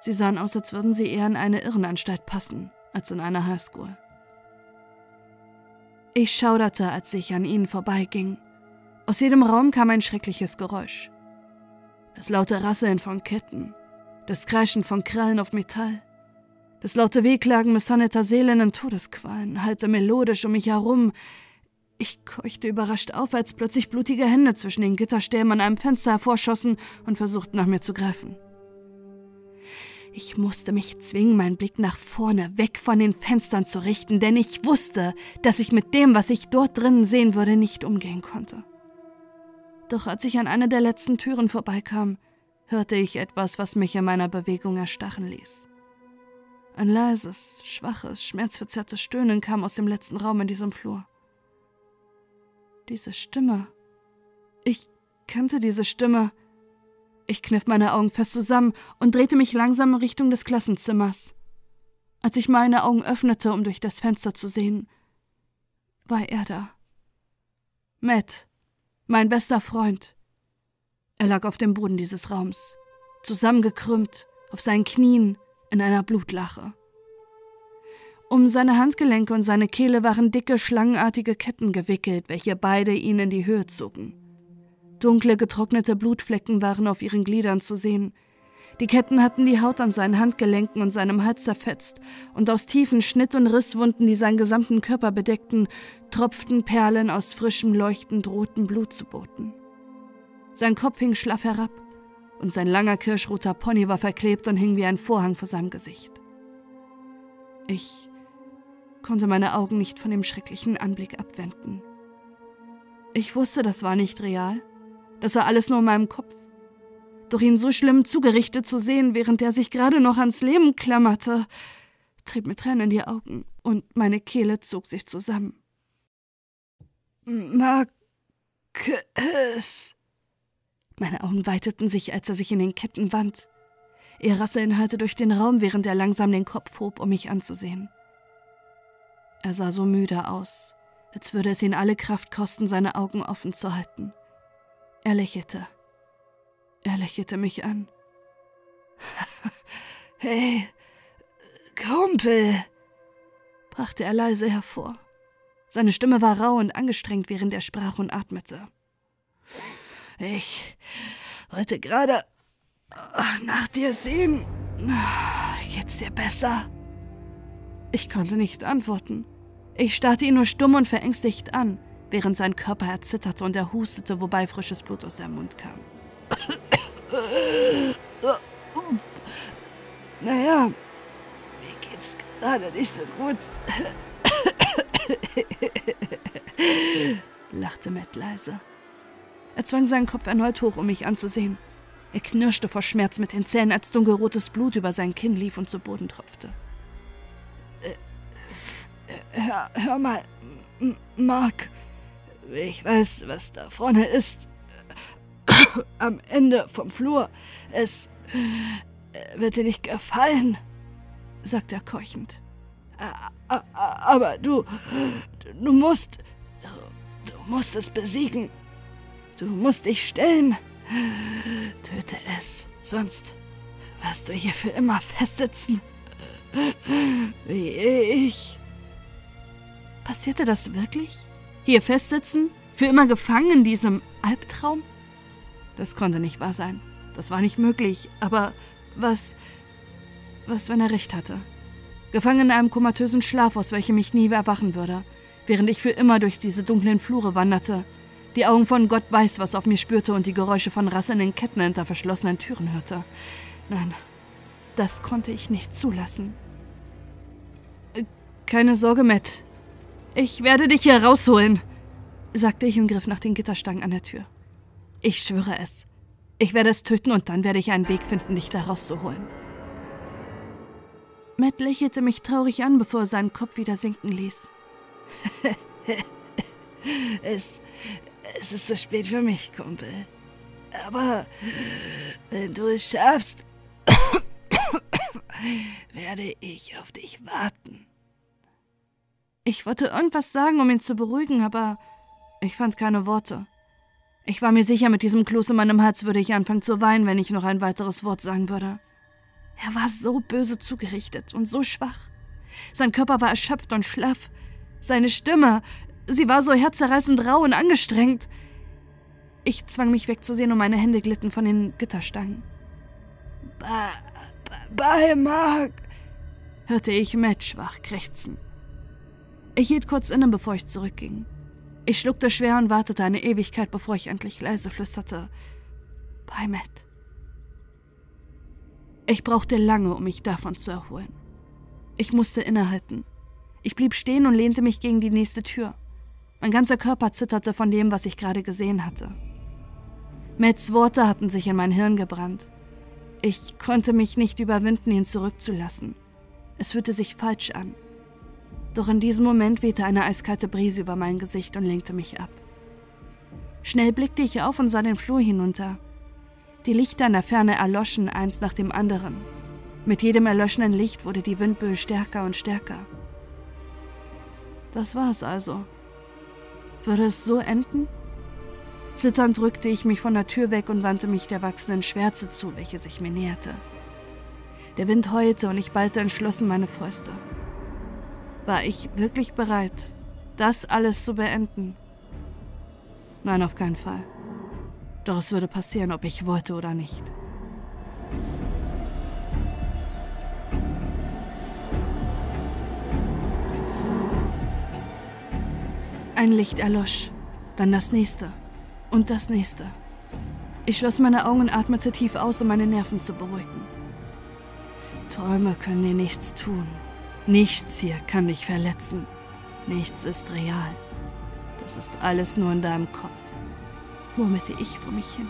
Sie sahen aus, als würden sie eher in eine Irrenanstalt passen als in einer Highschool. Ich schauderte, als ich an ihnen vorbeiging, Aus jedem Raum kam ein schreckliches Geräusch. Das laute Rasseln von Ketten, das Kreischen von Krallen auf Metall, das laute Wehklagen misshandelter Seelen in Todesqualen hallte melodisch um mich herum. Ich keuchte überrascht auf, als plötzlich blutige Hände zwischen den Gitterstäben an einem Fenster hervorschossen und versuchten nach mir zu greifen. Ich musste mich zwingen, meinen Blick nach vorne, weg von den Fenstern zu richten, denn ich wusste, dass ich mit dem, was ich dort drinnen sehen würde, nicht umgehen konnte. Doch als ich an einer der letzten Türen vorbeikam, hörte ich etwas, was mich in meiner Bewegung erstarren ließ. Ein leises, schwaches, schmerzverzerrtes Stöhnen kam aus dem letzten Raum in diesem Flur. Diese Stimme. Ich kannte diese Stimme. Ich kniff meine Augen fest zusammen und drehte mich langsam in Richtung des Klassenzimmers. Als ich meine Augen öffnete, um durch das Fenster zu sehen, war er da. Matt, mein bester Freund. Er lag auf dem Boden dieses Raums, zusammengekrümmt, auf seinen Knien, in einer Blutlache. Um seine Handgelenke und seine Kehle waren dicke, schlangenartige Ketten gewickelt, welche beide ihn in die Höhe zogen. Dunkle, getrocknete Blutflecken waren auf ihren Gliedern zu sehen. Die Ketten hatten die Haut an seinen Handgelenken und seinem Hals zerfetzt, und aus tiefen Schnitt- und Risswunden, die seinen gesamten Körper bedeckten, tropften Perlen aus frischem, leuchtend rotem Blut zu Boden. Sein Kopf hing schlaff herab, und sein langer kirschroter Pony war verklebt und hing wie ein Vorhang vor seinem Gesicht. Ich konnte meine Augen nicht von dem schrecklichen Anblick abwenden. Ich wusste, das war nicht real, das war alles nur in meinem Kopf. Doch ihn so schlimm zugerichtet zu sehen, während er sich gerade noch ans Leben klammerte, trieb mir Tränen in die Augen und meine Kehle zog sich zusammen. Marcus. Meine Augen weiteten sich, als er sich in den Ketten wand. Er rasselte durch den Raum, während er langsam den Kopf hob, um mich anzusehen. Er sah so müde aus, als würde es ihn alle Kraft kosten, seine Augen offen zu halten. Er lächelte. Er lächelte mich an. (laughs) hey, Kumpel, brachte er leise hervor. Seine Stimme war rau und angestrengt, während er sprach und atmete. Ich wollte gerade nach dir sehen. Geht's dir besser? Ich konnte nicht antworten. Ich starrte ihn nur stumm und verängstigt an, während sein Körper erzitterte und er hustete, wobei frisches Blut aus seinem Mund kam. Naja, mir geht's gerade nicht so gut. lachte Matt leise. Er zwang seinen Kopf erneut hoch, um mich anzusehen. Er knirschte vor Schmerz mit den Zähnen, als dunkelrotes Blut über sein Kinn lief und zu Boden tropfte. Äh, äh, hör, hör mal, Mark. Ich weiß, was da vorne ist. Am Ende vom Flur. Es äh, wird dir nicht gefallen, sagt er keuchend. Aber du, du musst, du, du musst es besiegen. Du musst dich stellen. Töte es, sonst wirst du hier für immer festsitzen. Wie ich. Passierte das wirklich? Hier festsitzen? Für immer gefangen in diesem Albtraum? Das konnte nicht wahr sein. Das war nicht möglich. Aber was. Was, wenn er recht hatte? Gefangen in einem komatösen Schlaf, aus welchem ich nie erwachen würde, während ich für immer durch diese dunklen Flure wanderte, die Augen von Gott weiß, was auf mir spürte und die Geräusche von rasselnden Ketten hinter verschlossenen Türen hörte. Nein, das konnte ich nicht zulassen. Äh, keine Sorge, Matt. Ich werde dich hier rausholen, sagte ich und griff nach den Gitterstangen an der Tür. Ich schwöre es. Ich werde es töten und dann werde ich einen Weg finden, dich da rauszuholen. Matt lächelte mich traurig an, bevor er seinen Kopf wieder sinken ließ. (laughs) es, es ist zu spät für mich, Kumpel. Aber wenn du es schaffst, (coughs) werde ich auf dich warten. Ich wollte irgendwas sagen, um ihn zu beruhigen, aber ich fand keine Worte. Ich war mir sicher, mit diesem Kloß in meinem Hals würde ich anfangen zu weinen, wenn ich noch ein weiteres Wort sagen würde. Er war so böse zugerichtet und so schwach. Sein Körper war erschöpft und schlaff. Seine Stimme, sie war so herzzerreißend rau und angestrengt. Ich zwang mich wegzusehen und meine Hände glitten von den Gitterstangen. Bei Mark, hörte ich Matt schwach krächzen. Ich hielt kurz inne, bevor ich zurückging. Ich schluckte schwer und wartete eine Ewigkeit, bevor ich endlich leise flüsterte. Bei Matt. Ich brauchte lange, um mich davon zu erholen. Ich musste innehalten. Ich blieb stehen und lehnte mich gegen die nächste Tür. Mein ganzer Körper zitterte von dem, was ich gerade gesehen hatte. Matts Worte hatten sich in mein Hirn gebrannt. Ich konnte mich nicht überwinden, ihn zurückzulassen. Es fühlte sich falsch an. Doch in diesem Moment wehte eine eiskalte Brise über mein Gesicht und lenkte mich ab. Schnell blickte ich auf und sah den Flur hinunter. Die Lichter in der Ferne erloschen eins nach dem anderen. Mit jedem erlöschenden Licht wurde die Windböe stärker und stärker. Das war es also. Würde es so enden? Zitternd drückte ich mich von der Tür weg und wandte mich der wachsenden Schwärze zu, welche sich mir näherte. Der Wind heulte und ich ballte entschlossen meine Fäuste. War ich wirklich bereit, das alles zu beenden? Nein, auf keinen Fall. Doch es würde passieren, ob ich wollte oder nicht. Ein Licht erlosch, dann das nächste und das nächste. Ich schloss meine Augen und atmete tief aus, um meine Nerven zu beruhigen. Träume können dir nichts tun. Nichts hier kann dich verletzen. Nichts ist real. Das ist alles nur in deinem Kopf murmelte ich vor mich hin.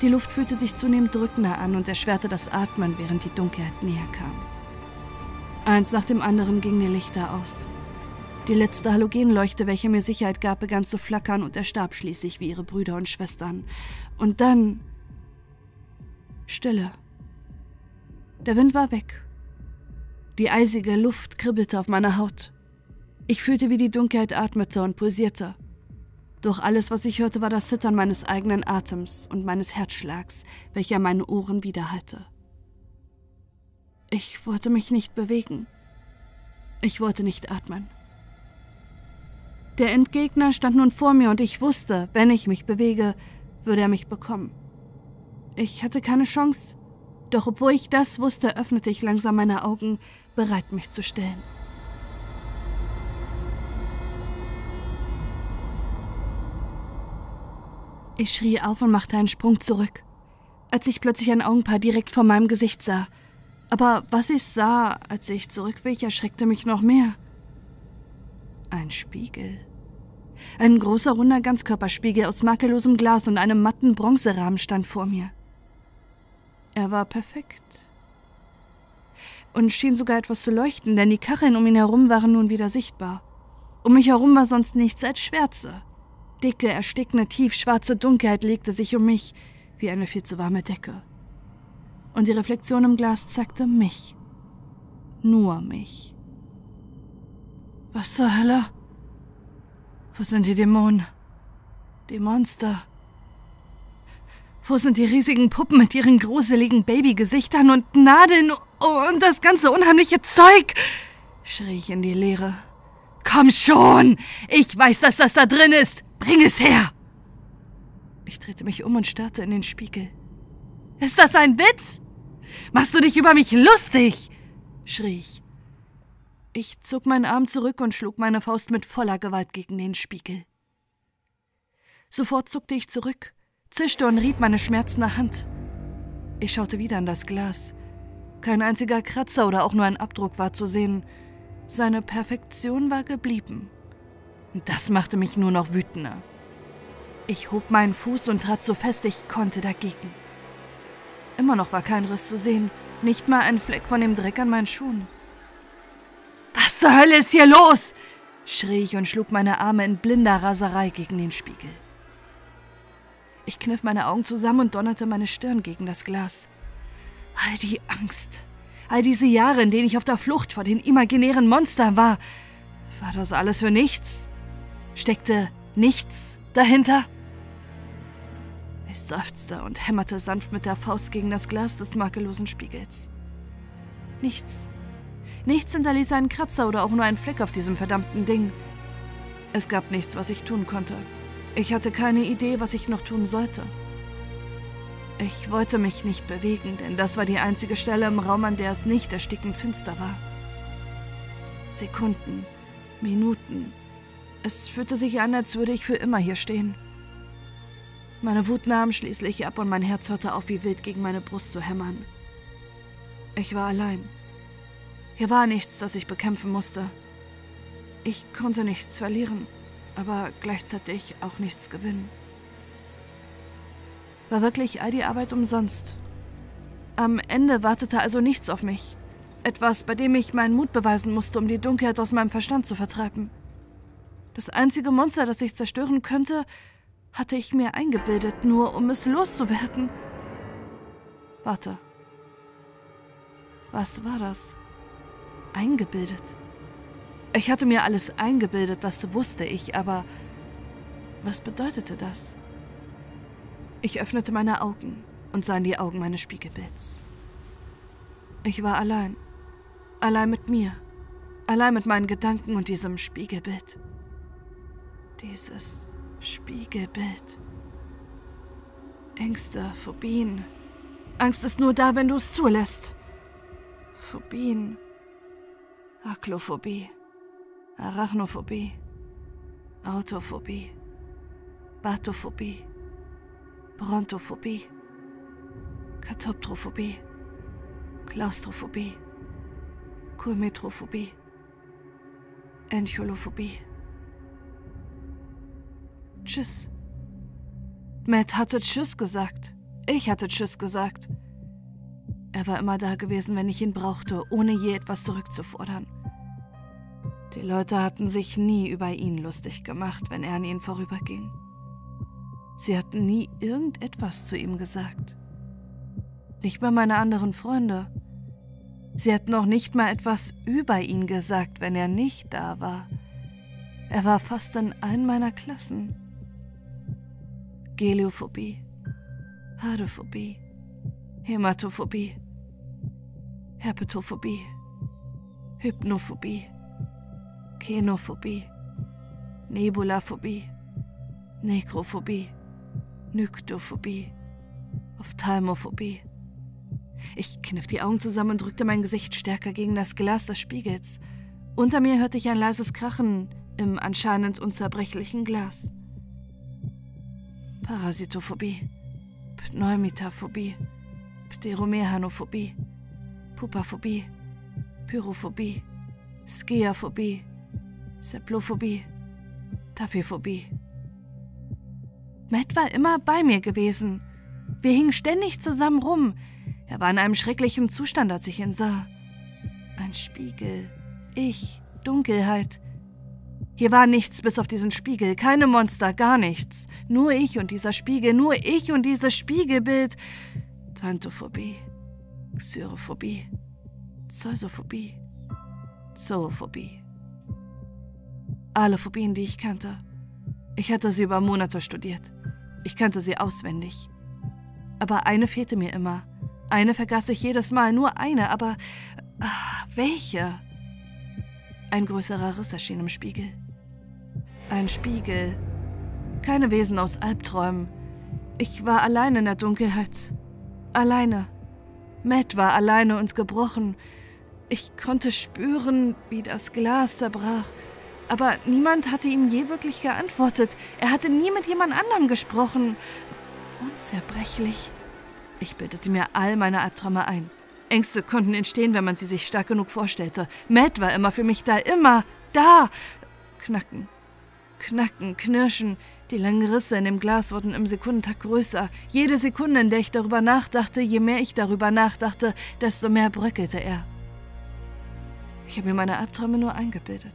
Die Luft fühlte sich zunehmend drückender an und erschwerte das Atmen, während die Dunkelheit näher kam. Eins nach dem anderen gingen die Lichter aus. Die letzte Halogenleuchte, welche mir Sicherheit gab, begann zu flackern und erstarb schließlich wie ihre Brüder und Schwestern. Und dann Stille. Der Wind war weg. Die eisige Luft kribbelte auf meiner Haut. Ich fühlte, wie die Dunkelheit atmete und pulsierte. Doch alles, was ich hörte, war das Zittern meines eigenen Atems und meines Herzschlags, welcher meine Ohren widerhallte. Ich wollte mich nicht bewegen. Ich wollte nicht atmen. Der Endgegner stand nun vor mir und ich wusste, wenn ich mich bewege, würde er mich bekommen. Ich hatte keine Chance, doch obwohl ich das wusste, öffnete ich langsam meine Augen, bereit mich zu stellen. Ich schrie auf und machte einen Sprung zurück, als ich plötzlich ein Augenpaar direkt vor meinem Gesicht sah. Aber was ich sah, als ich zurückwich, erschreckte mich noch mehr. Ein Spiegel. Ein großer runder Ganzkörperspiegel aus makellosem Glas und einem matten Bronzerahmen stand vor mir. Er war perfekt. Und schien sogar etwas zu leuchten, denn die Kacheln um ihn herum waren nun wieder sichtbar. Um mich herum war sonst nichts als Schwärze. Dicke, erstickende, tiefschwarze Dunkelheit legte sich um mich wie eine viel zu warme Decke. Und die Reflexion im Glas zeigte mich. Nur mich. Was zur Hölle? Wo sind die Dämonen? Die Monster? Wo sind die riesigen Puppen mit ihren gruseligen Babygesichtern und Nadeln und das ganze unheimliche Zeug? schrie ich in die Leere. Komm schon! Ich weiß, dass das da drin ist! Bring es her! Ich drehte mich um und starrte in den Spiegel. Ist das ein Witz? Machst du dich über mich lustig? schrie ich. Ich zog meinen Arm zurück und schlug meine Faust mit voller Gewalt gegen den Spiegel. Sofort zuckte ich zurück, zischte und rieb meine schmerzende Hand. Ich schaute wieder in das Glas. Kein einziger Kratzer oder auch nur ein Abdruck war zu sehen. Seine Perfektion war geblieben. Das machte mich nur noch wütender. Ich hob meinen Fuß und trat so fest ich konnte dagegen. Immer noch war kein Riss zu sehen, nicht mal ein Fleck von dem Dreck an meinen Schuhen. Was zur Hölle ist hier los? schrie ich und schlug meine Arme in blinder Raserei gegen den Spiegel. Ich kniff meine Augen zusammen und donnerte meine Stirn gegen das Glas. All die Angst, all diese Jahre, in denen ich auf der Flucht vor den imaginären Monstern war, war das alles für nichts? Steckte nichts dahinter? Ich seufzte und hämmerte sanft mit der Faust gegen das Glas des makellosen Spiegels. Nichts. Nichts hinterließ einen Kratzer oder auch nur einen Fleck auf diesem verdammten Ding. Es gab nichts, was ich tun konnte. Ich hatte keine Idee, was ich noch tun sollte. Ich wollte mich nicht bewegen, denn das war die einzige Stelle im Raum, an der es nicht erstickend finster war. Sekunden, Minuten. Es fühlte sich an, als würde ich für immer hier stehen. Meine Wut nahm schließlich ab und mein Herz hörte auf, wie wild gegen meine Brust zu hämmern. Ich war allein. Hier war nichts, das ich bekämpfen musste. Ich konnte nichts verlieren, aber gleichzeitig auch nichts gewinnen. War wirklich all die Arbeit umsonst? Am Ende wartete also nichts auf mich. Etwas, bei dem ich meinen Mut beweisen musste, um die Dunkelheit aus meinem Verstand zu vertreiben. Das einzige Monster, das ich zerstören könnte, hatte ich mir eingebildet, nur um es loszuwerden. Warte. Was war das? Eingebildet. Ich hatte mir alles eingebildet, das wusste ich, aber was bedeutete das? Ich öffnete meine Augen und sah in die Augen meines Spiegelbilds. Ich war allein. Allein mit mir. Allein mit meinen Gedanken und diesem Spiegelbild. Dieses Spiegelbild. Ängste, Phobien. Angst ist nur da, wenn du es zulässt. Phobien. Aklophobie. Arachnophobie. Autophobie. Bathophobie. Brontophobie. Katoptrophobie. Klaustrophobie. Kulmetrophobie. Encholophobie. Tschüss. Matt hatte Tschüss gesagt. Ich hatte Tschüss gesagt. Er war immer da gewesen, wenn ich ihn brauchte, ohne je etwas zurückzufordern. Die Leute hatten sich nie über ihn lustig gemacht, wenn er an ihnen vorüberging. Sie hatten nie irgendetwas zu ihm gesagt. Nicht mal meine anderen Freunde. Sie hatten auch nicht mal etwas über ihn gesagt, wenn er nicht da war. Er war fast in allen meiner Klassen. Geliophobie, Hadophobie, Hämatophobie, Herpetophobie, Hypnophobie, Kenophobie, Nebulaphobie, Nekrophobie, Nyktophobie, Ophthalmophobie. Ich kniff die Augen zusammen und drückte mein Gesicht stärker gegen das Glas des Spiegels. Unter mir hörte ich ein leises Krachen im anscheinend unzerbrechlichen Glas. Parasitophobie, Pneumitaphobie, Pteromehanophobie, Pupaphobie, Pyrophobie, Skiaphobie, Seplophobie, Tafephobie. Matt war immer bei mir gewesen. Wir hingen ständig zusammen rum. Er war in einem schrecklichen Zustand, als ich ihn sah. Ein Spiegel. Ich. Dunkelheit. Hier war nichts bis auf diesen Spiegel, keine Monster, gar nichts. Nur ich und dieser Spiegel, nur ich und dieses Spiegelbild. Tantophobie, Xyrophobie, Zeusophobie, Zoophobie. Alle Phobien, die ich kannte. Ich hatte sie über Monate studiert. Ich kannte sie auswendig. Aber eine fehlte mir immer. Eine vergaß ich jedes Mal, nur eine, aber ah, welche? Ein größerer Riss erschien im Spiegel. Ein Spiegel. Keine Wesen aus Albträumen. Ich war allein in der Dunkelheit. Alleine. Matt war alleine und gebrochen. Ich konnte spüren, wie das Glas zerbrach. Aber niemand hatte ihm je wirklich geantwortet. Er hatte nie mit jemand anderem gesprochen. Unzerbrechlich. Ich bildete mir all meine Albträume ein. Ängste konnten entstehen, wenn man sie sich stark genug vorstellte. Matt war immer für mich da, immer da. Knacken, Knacken, Knirschen. Die langen Risse in dem Glas wurden im Sekundentakt größer. Jede Sekunde, in der ich darüber nachdachte, je mehr ich darüber nachdachte, desto mehr bröckelte er. Ich habe mir meine Albträume nur eingebildet.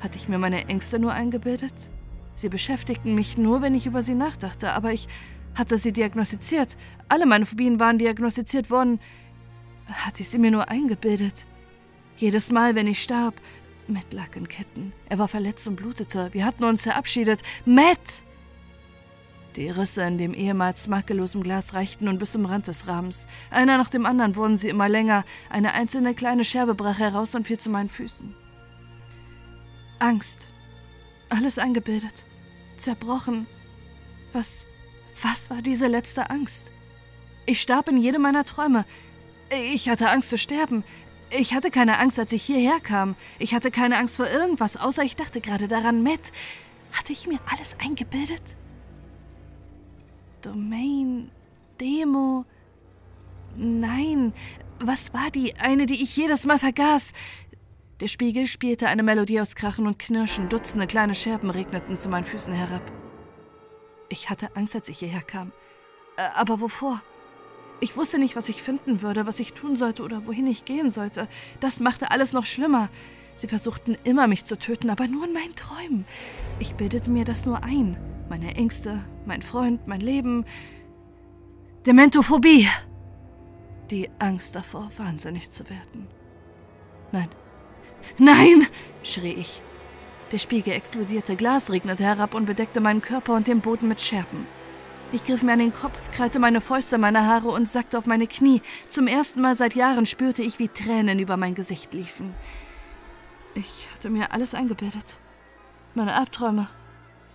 Hatte ich mir meine Ängste nur eingebildet? Sie beschäftigten mich nur, wenn ich über sie nachdachte, aber ich hatte sie diagnostiziert. Alle meine Phobien waren diagnostiziert worden. Hatte ich sie mir nur eingebildet? Jedes Mal, wenn ich starb, Matt lag in Ketten. Er war verletzt und blutete. Wir hatten uns verabschiedet. Matt! Die Risse in dem ehemals makellosen Glas reichten nun bis zum Rand des Rahmens. Einer nach dem anderen wurden sie immer länger. Eine einzelne kleine Scherbe brach heraus und fiel zu meinen Füßen. Angst. Alles eingebildet. zerbrochen. Was, was war diese letzte Angst? Ich starb in jedem meiner Träume. Ich hatte Angst zu sterben. Ich hatte keine Angst, als ich hierher kam. Ich hatte keine Angst vor irgendwas, außer ich dachte gerade daran, Matt. Hatte ich mir alles eingebildet? Domain, Demo. Nein, was war die eine, die ich jedes Mal vergaß? Der Spiegel spielte eine Melodie aus Krachen und Knirschen, Dutzende kleine Scherben regneten zu meinen Füßen herab. Ich hatte Angst, als ich hierher kam. Aber wovor? Ich wusste nicht, was ich finden würde, was ich tun sollte oder wohin ich gehen sollte. Das machte alles noch schlimmer. Sie versuchten immer, mich zu töten, aber nur in meinen Träumen. Ich bildete mir das nur ein. Meine Ängste, mein Freund, mein Leben. Dementophobie. Die Angst davor, wahnsinnig zu werden. Nein. Nein! schrie ich. Der Spiegel explodierte, Glas regnete herab und bedeckte meinen Körper und den Boden mit Scherben. Ich griff mir an den Kopf, krallte meine Fäuste, meine Haare und sackte auf meine Knie. Zum ersten Mal seit Jahren spürte ich, wie Tränen über mein Gesicht liefen. Ich hatte mir alles eingebildet. Meine Albträume,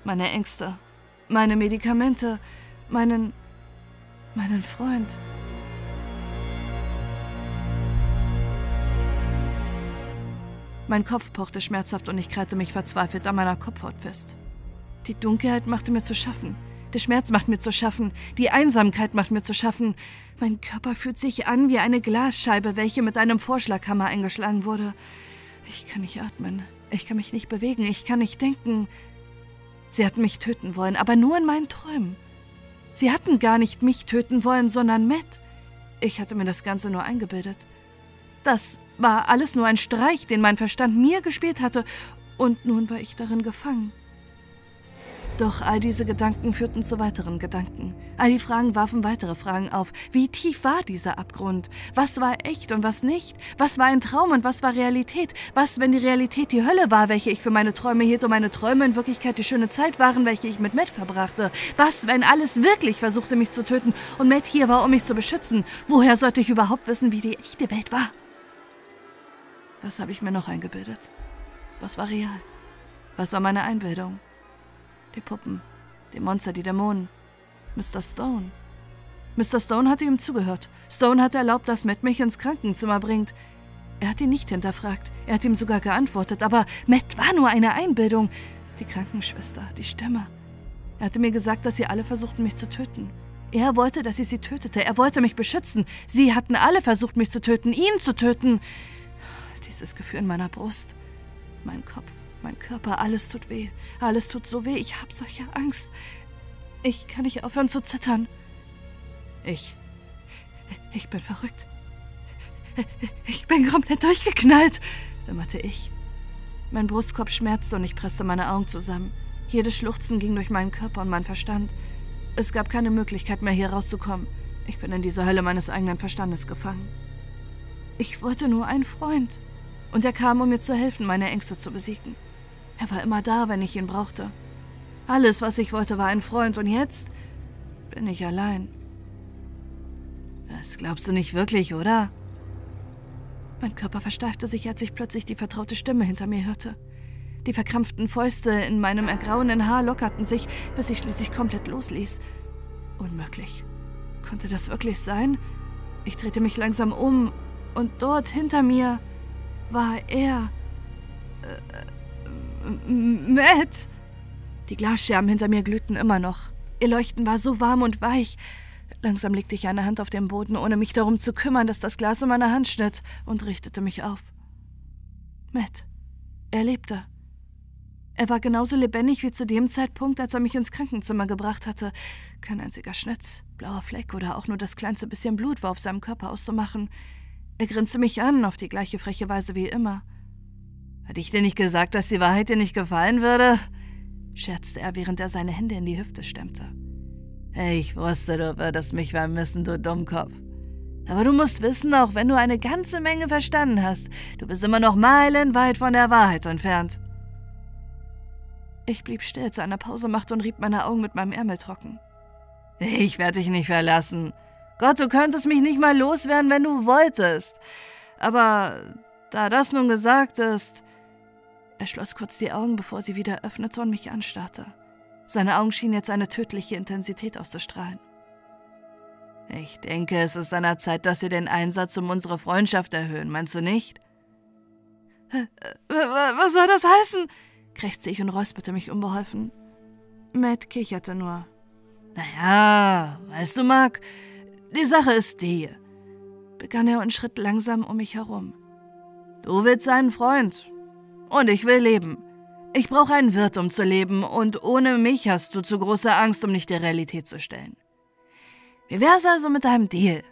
meine Ängste, meine Medikamente, meinen. meinen Freund. Mein Kopf pochte schmerzhaft und ich krallte mich verzweifelt an meiner Kopfhaut fest. Die Dunkelheit machte mir zu schaffen. Der Schmerz macht mir zu schaffen, die Einsamkeit macht mir zu schaffen. Mein Körper fühlt sich an wie eine Glasscheibe, welche mit einem Vorschlaghammer eingeschlagen wurde. Ich kann nicht atmen, ich kann mich nicht bewegen, ich kann nicht denken. Sie hatten mich töten wollen, aber nur in meinen Träumen. Sie hatten gar nicht mich töten wollen, sondern Matt. Ich hatte mir das Ganze nur eingebildet. Das war alles nur ein Streich, den mein Verstand mir gespielt hatte, und nun war ich darin gefangen. Doch all diese Gedanken führten zu weiteren Gedanken. All die Fragen warfen weitere Fragen auf. Wie tief war dieser Abgrund? Was war echt und was nicht? Was war ein Traum und was war Realität? Was, wenn die Realität die Hölle war, welche ich für meine Träume hielt und meine Träume in Wirklichkeit die schöne Zeit waren, welche ich mit Matt verbrachte? Was, wenn alles wirklich versuchte, mich zu töten und Matt hier war, um mich zu beschützen? Woher sollte ich überhaupt wissen, wie die echte Welt war? Was habe ich mir noch eingebildet? Was war real? Was war meine Einbildung? Die Puppen, die Monster, die Dämonen. Mr. Stone. Mr. Stone hatte ihm zugehört. Stone hatte erlaubt, dass Matt mich ins Krankenzimmer bringt. Er hat ihn nicht hinterfragt. Er hat ihm sogar geantwortet. Aber Matt war nur eine Einbildung. Die Krankenschwester, die Stimme. Er hatte mir gesagt, dass sie alle versuchten, mich zu töten. Er wollte, dass ich sie tötete. Er wollte mich beschützen. Sie hatten alle versucht, mich zu töten, ihn zu töten. Dieses Gefühl in meiner Brust, mein Kopf, mein Körper, alles tut weh. Alles tut so weh. Ich habe solche Angst. Ich kann nicht aufhören zu zittern. Ich. Ich bin verrückt. Ich bin komplett durchgeknallt, wimmerte ich. Mein Brustkorb schmerzte und ich presste meine Augen zusammen. Jedes Schluchzen ging durch meinen Körper und meinen Verstand. Es gab keine Möglichkeit mehr, hier rauszukommen. Ich bin in dieser Hölle meines eigenen Verstandes gefangen. Ich wollte nur einen Freund. Und er kam, um mir zu helfen, meine Ängste zu besiegen. Er war immer da, wenn ich ihn brauchte. Alles, was ich wollte, war ein Freund und jetzt bin ich allein. Das glaubst du nicht wirklich, oder? Mein Körper versteifte sich, als ich plötzlich die vertraute Stimme hinter mir hörte. Die verkrampften Fäuste in meinem ergrauenden Haar lockerten sich, bis ich schließlich komplett losließ. Unmöglich. Konnte das wirklich sein? Ich drehte mich langsam um und dort hinter mir war er. Äh, Matt! Die Glasscherben hinter mir glühten immer noch. Ihr Leuchten war so warm und weich. Langsam legte ich eine Hand auf den Boden, ohne mich darum zu kümmern, dass das Glas in meiner Hand schnitt, und richtete mich auf. Matt. Er lebte. Er war genauso lebendig wie zu dem Zeitpunkt, als er mich ins Krankenzimmer gebracht hatte. Kein einziger Schnitt, blauer Fleck oder auch nur das kleinste bisschen Blut war auf seinem Körper auszumachen. Er grinste mich an, auf die gleiche freche Weise wie immer. Hatte ich dir nicht gesagt, dass die Wahrheit dir nicht gefallen würde? scherzte er, während er seine Hände in die Hüfte stemmte. Ich wusste, du würdest mich vermissen, du Dummkopf. Aber du musst wissen, auch wenn du eine ganze Menge verstanden hast, du bist immer noch meilenweit von der Wahrheit entfernt. Ich blieb still, als er eine Pause machte und rieb meine Augen mit meinem Ärmel trocken. Ich werde dich nicht verlassen. Gott, du könntest mich nicht mal loswerden, wenn du wolltest. Aber da das nun gesagt ist, er schloss kurz die Augen, bevor sie wieder öffnete und mich anstarrte. Seine Augen schienen jetzt eine tödliche Intensität auszustrahlen. Ich denke, es ist an der Zeit, dass wir den Einsatz um unsere Freundschaft erhöhen, meinst du nicht? (laughs) Was soll das heißen? krächzte ich und räusperte mich unbeholfen. Matt kicherte nur. Naja, weißt du, Mark, die Sache ist die, begann er und schritt langsam um mich herum. Du willst einen Freund und ich will leben. Ich brauche einen Wirt, um zu leben, und ohne mich hast du zu große Angst, um nicht der Realität zu stellen. Wie wär's also mit deinem Deal?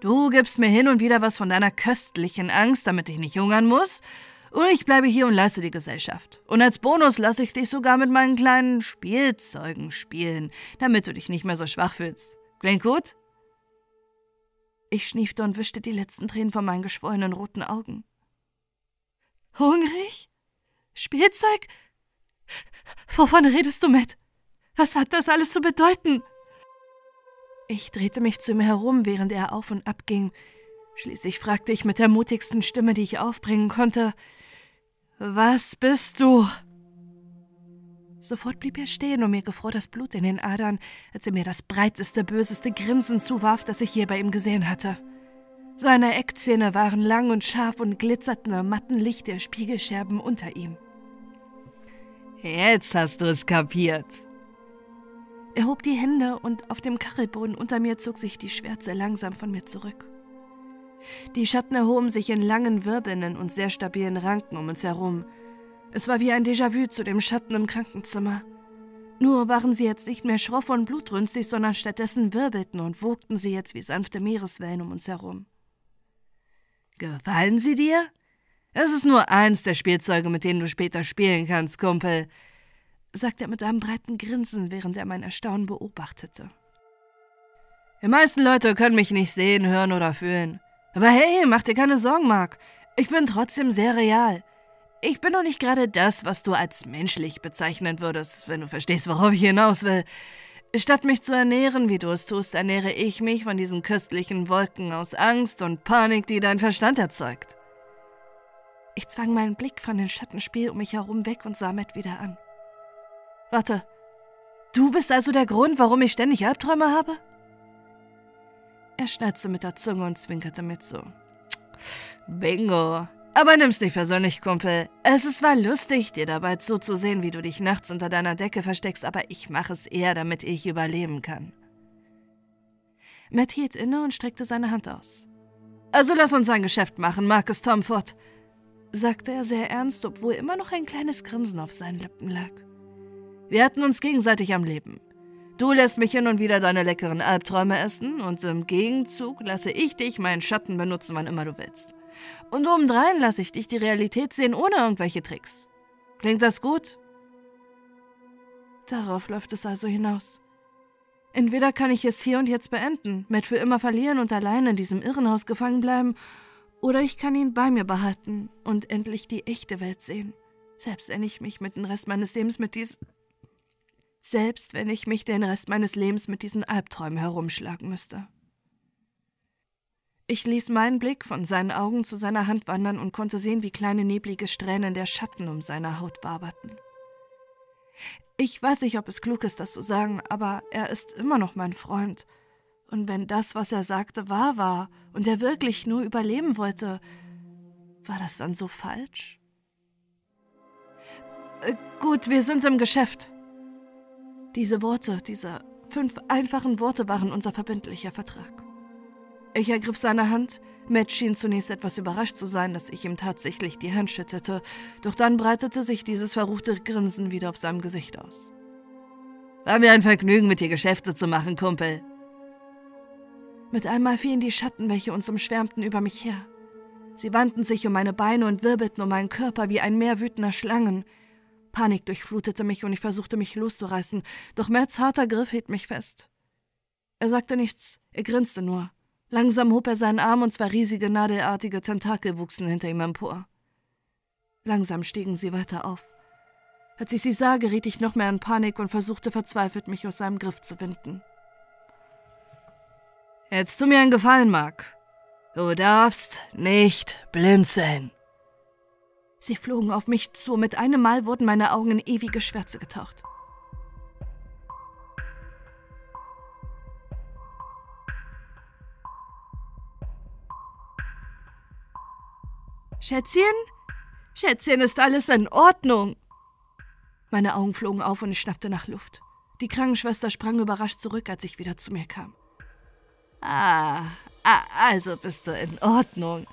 Du gibst mir hin und wieder was von deiner köstlichen Angst, damit ich nicht hungern muss, und ich bleibe hier und leiste die Gesellschaft. Und als Bonus lasse ich dich sogar mit meinen kleinen Spielzeugen spielen, damit du dich nicht mehr so schwach fühlst. Klingt gut? Ich schniefte und wischte die letzten Tränen von meinen geschwollenen roten Augen. Hungrig? Spielzeug? Wovon redest du, Matt? Was hat das alles zu bedeuten? Ich drehte mich zu ihm herum, während er auf und ab ging. Schließlich fragte ich mit der mutigsten Stimme, die ich aufbringen konnte: Was bist du? Sofort blieb er stehen und mir gefror das Blut in den Adern, als er mir das breiteste, böseste Grinsen zuwarf, das ich je bei ihm gesehen hatte. Seine Eckzähne waren lang und scharf und glitzerten am matten Licht der Spiegelscherben unter ihm. Jetzt hast du es kapiert. Er hob die Hände und auf dem Kachelboden unter mir zog sich die Schwärze langsam von mir zurück. Die Schatten erhoben sich in langen wirbelnden und sehr stabilen Ranken um uns herum, es war wie ein Déjà-vu zu dem Schatten im Krankenzimmer. Nur waren sie jetzt nicht mehr schroff und blutrünstig, sondern stattdessen wirbelten und wogten sie jetzt wie sanfte Meereswellen um uns herum. Gefallen sie dir? Es ist nur eins der Spielzeuge, mit denen du später spielen kannst, Kumpel, sagte er mit einem breiten Grinsen, während er mein Erstaunen beobachtete. Die meisten Leute können mich nicht sehen, hören oder fühlen. Aber hey, mach dir keine Sorgen, Mark. Ich bin trotzdem sehr real. Ich bin doch nicht gerade das, was du als menschlich bezeichnen würdest, wenn du verstehst, worauf ich hinaus will. Statt mich zu ernähren, wie du es tust, ernähre ich mich von diesen köstlichen Wolken aus Angst und Panik, die dein Verstand erzeugt. Ich zwang meinen Blick von dem Schattenspiel um mich herum weg und sah Matt wieder an. Warte, du bist also der Grund, warum ich ständig Albträume habe? Er schnatzte mit der Zunge und zwinkerte mir zu. Bingo, aber nimm's nicht persönlich, Kumpel. Es ist zwar lustig, dir dabei zuzusehen, wie du dich nachts unter deiner Decke versteckst, aber ich mache es eher, damit ich überleben kann. Matt hielt inne und streckte seine Hand aus. Also lass uns ein Geschäft machen, Marcus Tomford, sagte er sehr ernst, obwohl immer noch ein kleines Grinsen auf seinen Lippen lag. Wir hatten uns gegenseitig am Leben. Du lässt mich hin und wieder deine leckeren Albträume essen und im Gegenzug lasse ich dich meinen Schatten benutzen, wann immer du willst. Und obendrein lasse ich dich die Realität sehen ohne irgendwelche Tricks. Klingt das gut? Darauf läuft es also hinaus. Entweder kann ich es hier und jetzt beenden, Matt für immer verlieren und allein in diesem Irrenhaus gefangen bleiben, oder ich kann ihn bei mir behalten und endlich die echte Welt sehen, selbst wenn ich mich mit dem Rest meines Lebens mit dies selbst wenn ich mich den Rest meines Lebens mit diesen Albträumen herumschlagen müsste. Ich ließ meinen Blick von seinen Augen zu seiner Hand wandern und konnte sehen, wie kleine neblige Strähnen der Schatten um seine Haut waberten. Ich weiß nicht, ob es klug ist, das zu sagen, aber er ist immer noch mein Freund. Und wenn das, was er sagte, wahr war und er wirklich nur überleben wollte, war das dann so falsch? Äh, gut, wir sind im Geschäft. Diese Worte, diese fünf einfachen Worte waren unser verbindlicher Vertrag. Ich ergriff seine Hand. Matt schien zunächst etwas überrascht zu sein, dass ich ihm tatsächlich die Hand schüttete, doch dann breitete sich dieses verruchte Grinsen wieder auf seinem Gesicht aus. War mir ein Vergnügen, mit dir Geschäfte zu machen, Kumpel. Mit einmal fielen die Schatten, welche uns umschwärmten, über mich her. Sie wandten sich um meine Beine und wirbelten um meinen Körper wie ein Meer wütender Schlangen. Panik durchflutete mich und ich versuchte mich loszureißen, doch Matts harter Griff hielt mich fest. Er sagte nichts, er grinste nur. Langsam hob er seinen Arm und zwei riesige nadelartige Tentakel wuchsen hinter ihm empor. Langsam stiegen sie weiter auf. Als ich sie sah, geriet ich noch mehr in Panik und versuchte verzweifelt, mich aus seinem Griff zu winden. Jetzt tu mir einen Gefallen, Mark. Du darfst nicht blinzeln. Sie flogen auf mich zu, mit einem Mal wurden meine Augen in ewige Schwärze getaucht. Schätzchen? Schätzchen, ist alles in Ordnung? Meine Augen flogen auf und ich schnappte nach Luft. Die Krankenschwester sprang überrascht zurück, als ich wieder zu mir kam. Ah, ah also bist du in Ordnung,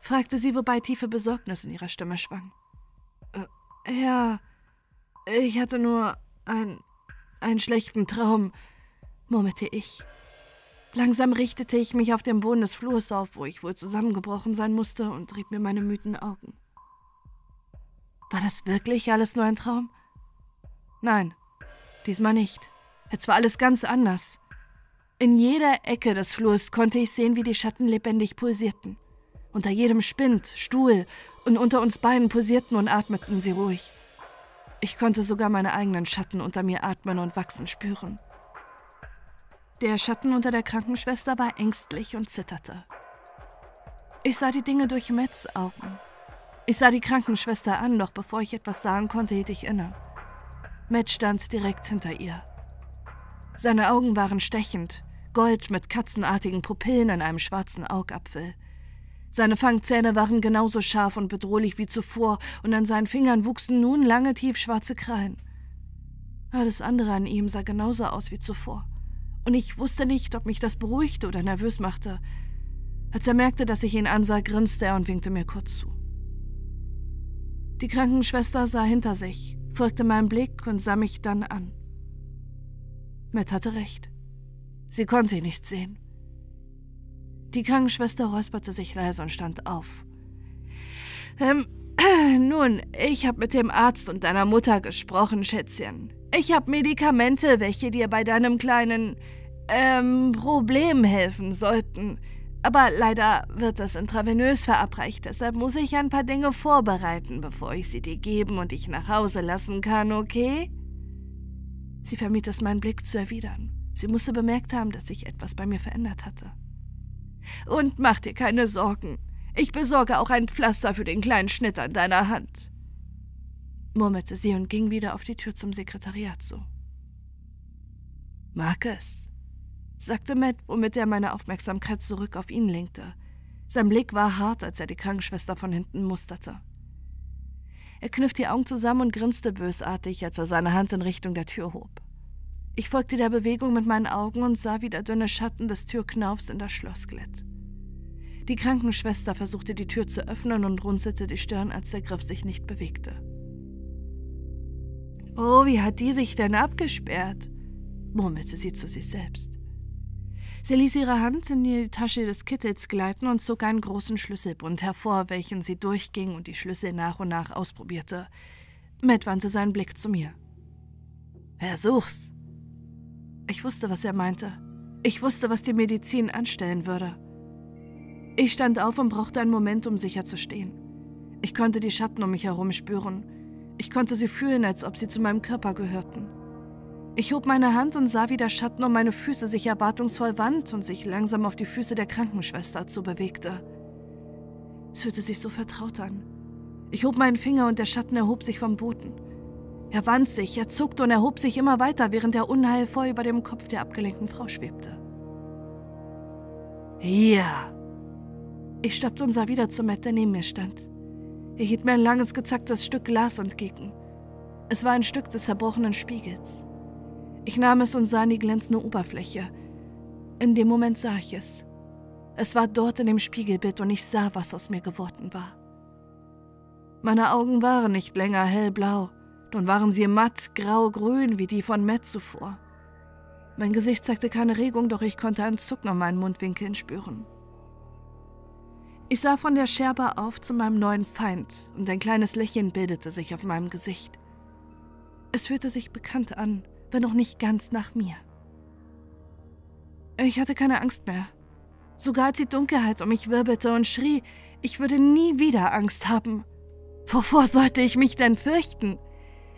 fragte sie, wobei tiefe Besorgnis in ihrer Stimme schwang. Äh, ja, ich hatte nur ein, einen schlechten Traum, murmelte ich. Langsam richtete ich mich auf dem Boden des Flurs auf, wo ich wohl zusammengebrochen sein musste, und rieb mir meine müden Augen. War das wirklich alles nur ein Traum? Nein, diesmal nicht. Jetzt war alles ganz anders. In jeder Ecke des Flurs konnte ich sehen, wie die Schatten lebendig pulsierten. Unter jedem Spind, Stuhl und unter uns beiden pulsierten und atmeten sie ruhig. Ich konnte sogar meine eigenen Schatten unter mir atmen und wachsen spüren. Der Schatten unter der Krankenschwester war ängstlich und zitterte. Ich sah die Dinge durch Mets Augen. Ich sah die Krankenschwester an, doch bevor ich etwas sagen konnte, hielt ich inne. Matt stand direkt hinter ihr. Seine Augen waren stechend, gold mit katzenartigen Pupillen in einem schwarzen Augapfel. Seine Fangzähne waren genauso scharf und bedrohlich wie zuvor, und an seinen Fingern wuchsen nun lange tiefschwarze Krallen. Alles andere an ihm sah genauso aus wie zuvor und ich wusste nicht, ob mich das beruhigte oder nervös machte. Als er merkte, dass ich ihn ansah, grinste er und winkte mir kurz zu. Die Krankenschwester sah hinter sich, folgte meinem Blick und sah mich dann an. Matt hatte recht. Sie konnte ihn nicht sehen. Die Krankenschwester räusperte sich leise und stand auf. Ähm, (clears throat) nun, ich habe mit dem Arzt und deiner Mutter gesprochen, Schätzchen. Ich habe Medikamente, welche dir bei deinem kleinen ähm, Problem helfen sollten. Aber leider wird das intravenös verabreicht, deshalb muss ich ein paar Dinge vorbereiten, bevor ich sie dir geben und dich nach Hause lassen kann, okay? Sie vermied es, meinen Blick zu erwidern. Sie musste bemerkt haben, dass sich etwas bei mir verändert hatte. Und mach dir keine Sorgen. Ich besorge auch ein Pflaster für den kleinen Schnitt an deiner Hand murmelte sie und ging wieder auf die Tür zum Sekretariat zu. Marcus, sagte Matt, womit er meine Aufmerksamkeit zurück auf ihn lenkte. Sein Blick war hart, als er die Krankenschwester von hinten musterte. Er kniff die Augen zusammen und grinste bösartig, als er seine Hand in Richtung der Tür hob. Ich folgte der Bewegung mit meinen Augen und sah, wie der dünne Schatten des Türknaufs in das Schloss glitt. Die Krankenschwester versuchte die Tür zu öffnen und runzelte die Stirn, als der Griff sich nicht bewegte. Oh, wie hat die sich denn abgesperrt? murmelte sie zu sich selbst. Sie ließ ihre Hand in die Tasche des Kittels gleiten und zog einen großen Schlüsselbund hervor, welchen sie durchging und die Schlüssel nach und nach ausprobierte. Matt wandte seinen Blick zu mir. Versuch's. Ich wusste, was er meinte. Ich wusste, was die Medizin anstellen würde. Ich stand auf und brauchte einen Moment, um sicher zu stehen. Ich konnte die Schatten um mich herum spüren. Ich konnte sie fühlen, als ob sie zu meinem Körper gehörten. Ich hob meine Hand und sah, wie der Schatten um meine Füße sich erwartungsvoll wand und sich langsam auf die Füße der Krankenschwester zu bewegte. Es fühlte sich so vertraut an. Ich hob meinen Finger und der Schatten erhob sich vom Boden. Er wand sich, er zuckte und erhob sich immer weiter, während der unheilvoll über dem Kopf der abgelenkten Frau schwebte. Hier! Ich stoppte und sah wieder zu Matt, der neben mir stand. Er hielt mir ein langes, gezacktes Stück Glas entgegen. Es war ein Stück des zerbrochenen Spiegels. Ich nahm es und sah in die glänzende Oberfläche. In dem Moment sah ich es. Es war dort in dem Spiegelbild und ich sah, was aus mir geworden war. Meine Augen waren nicht länger hellblau, nun waren sie matt grau-grün wie die von Matt zuvor. Mein Gesicht zeigte keine Regung, doch ich konnte ein Zucken an meinen Mundwinkeln spüren. Ich sah von der Scherbe auf zu meinem neuen Feind und ein kleines Lächeln bildete sich auf meinem Gesicht. Es fühlte sich bekannt an, wenn noch nicht ganz nach mir. Ich hatte keine Angst mehr. Sogar als die Dunkelheit um mich wirbelte und schrie, ich würde nie wieder Angst haben. Wovor sollte ich mich denn fürchten?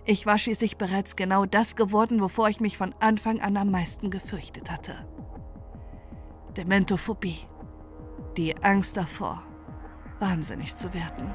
Ich war schließlich bereits genau das geworden, wovor ich mich von Anfang an am meisten gefürchtet hatte. Dementophobie die Angst davor, wahnsinnig zu werden.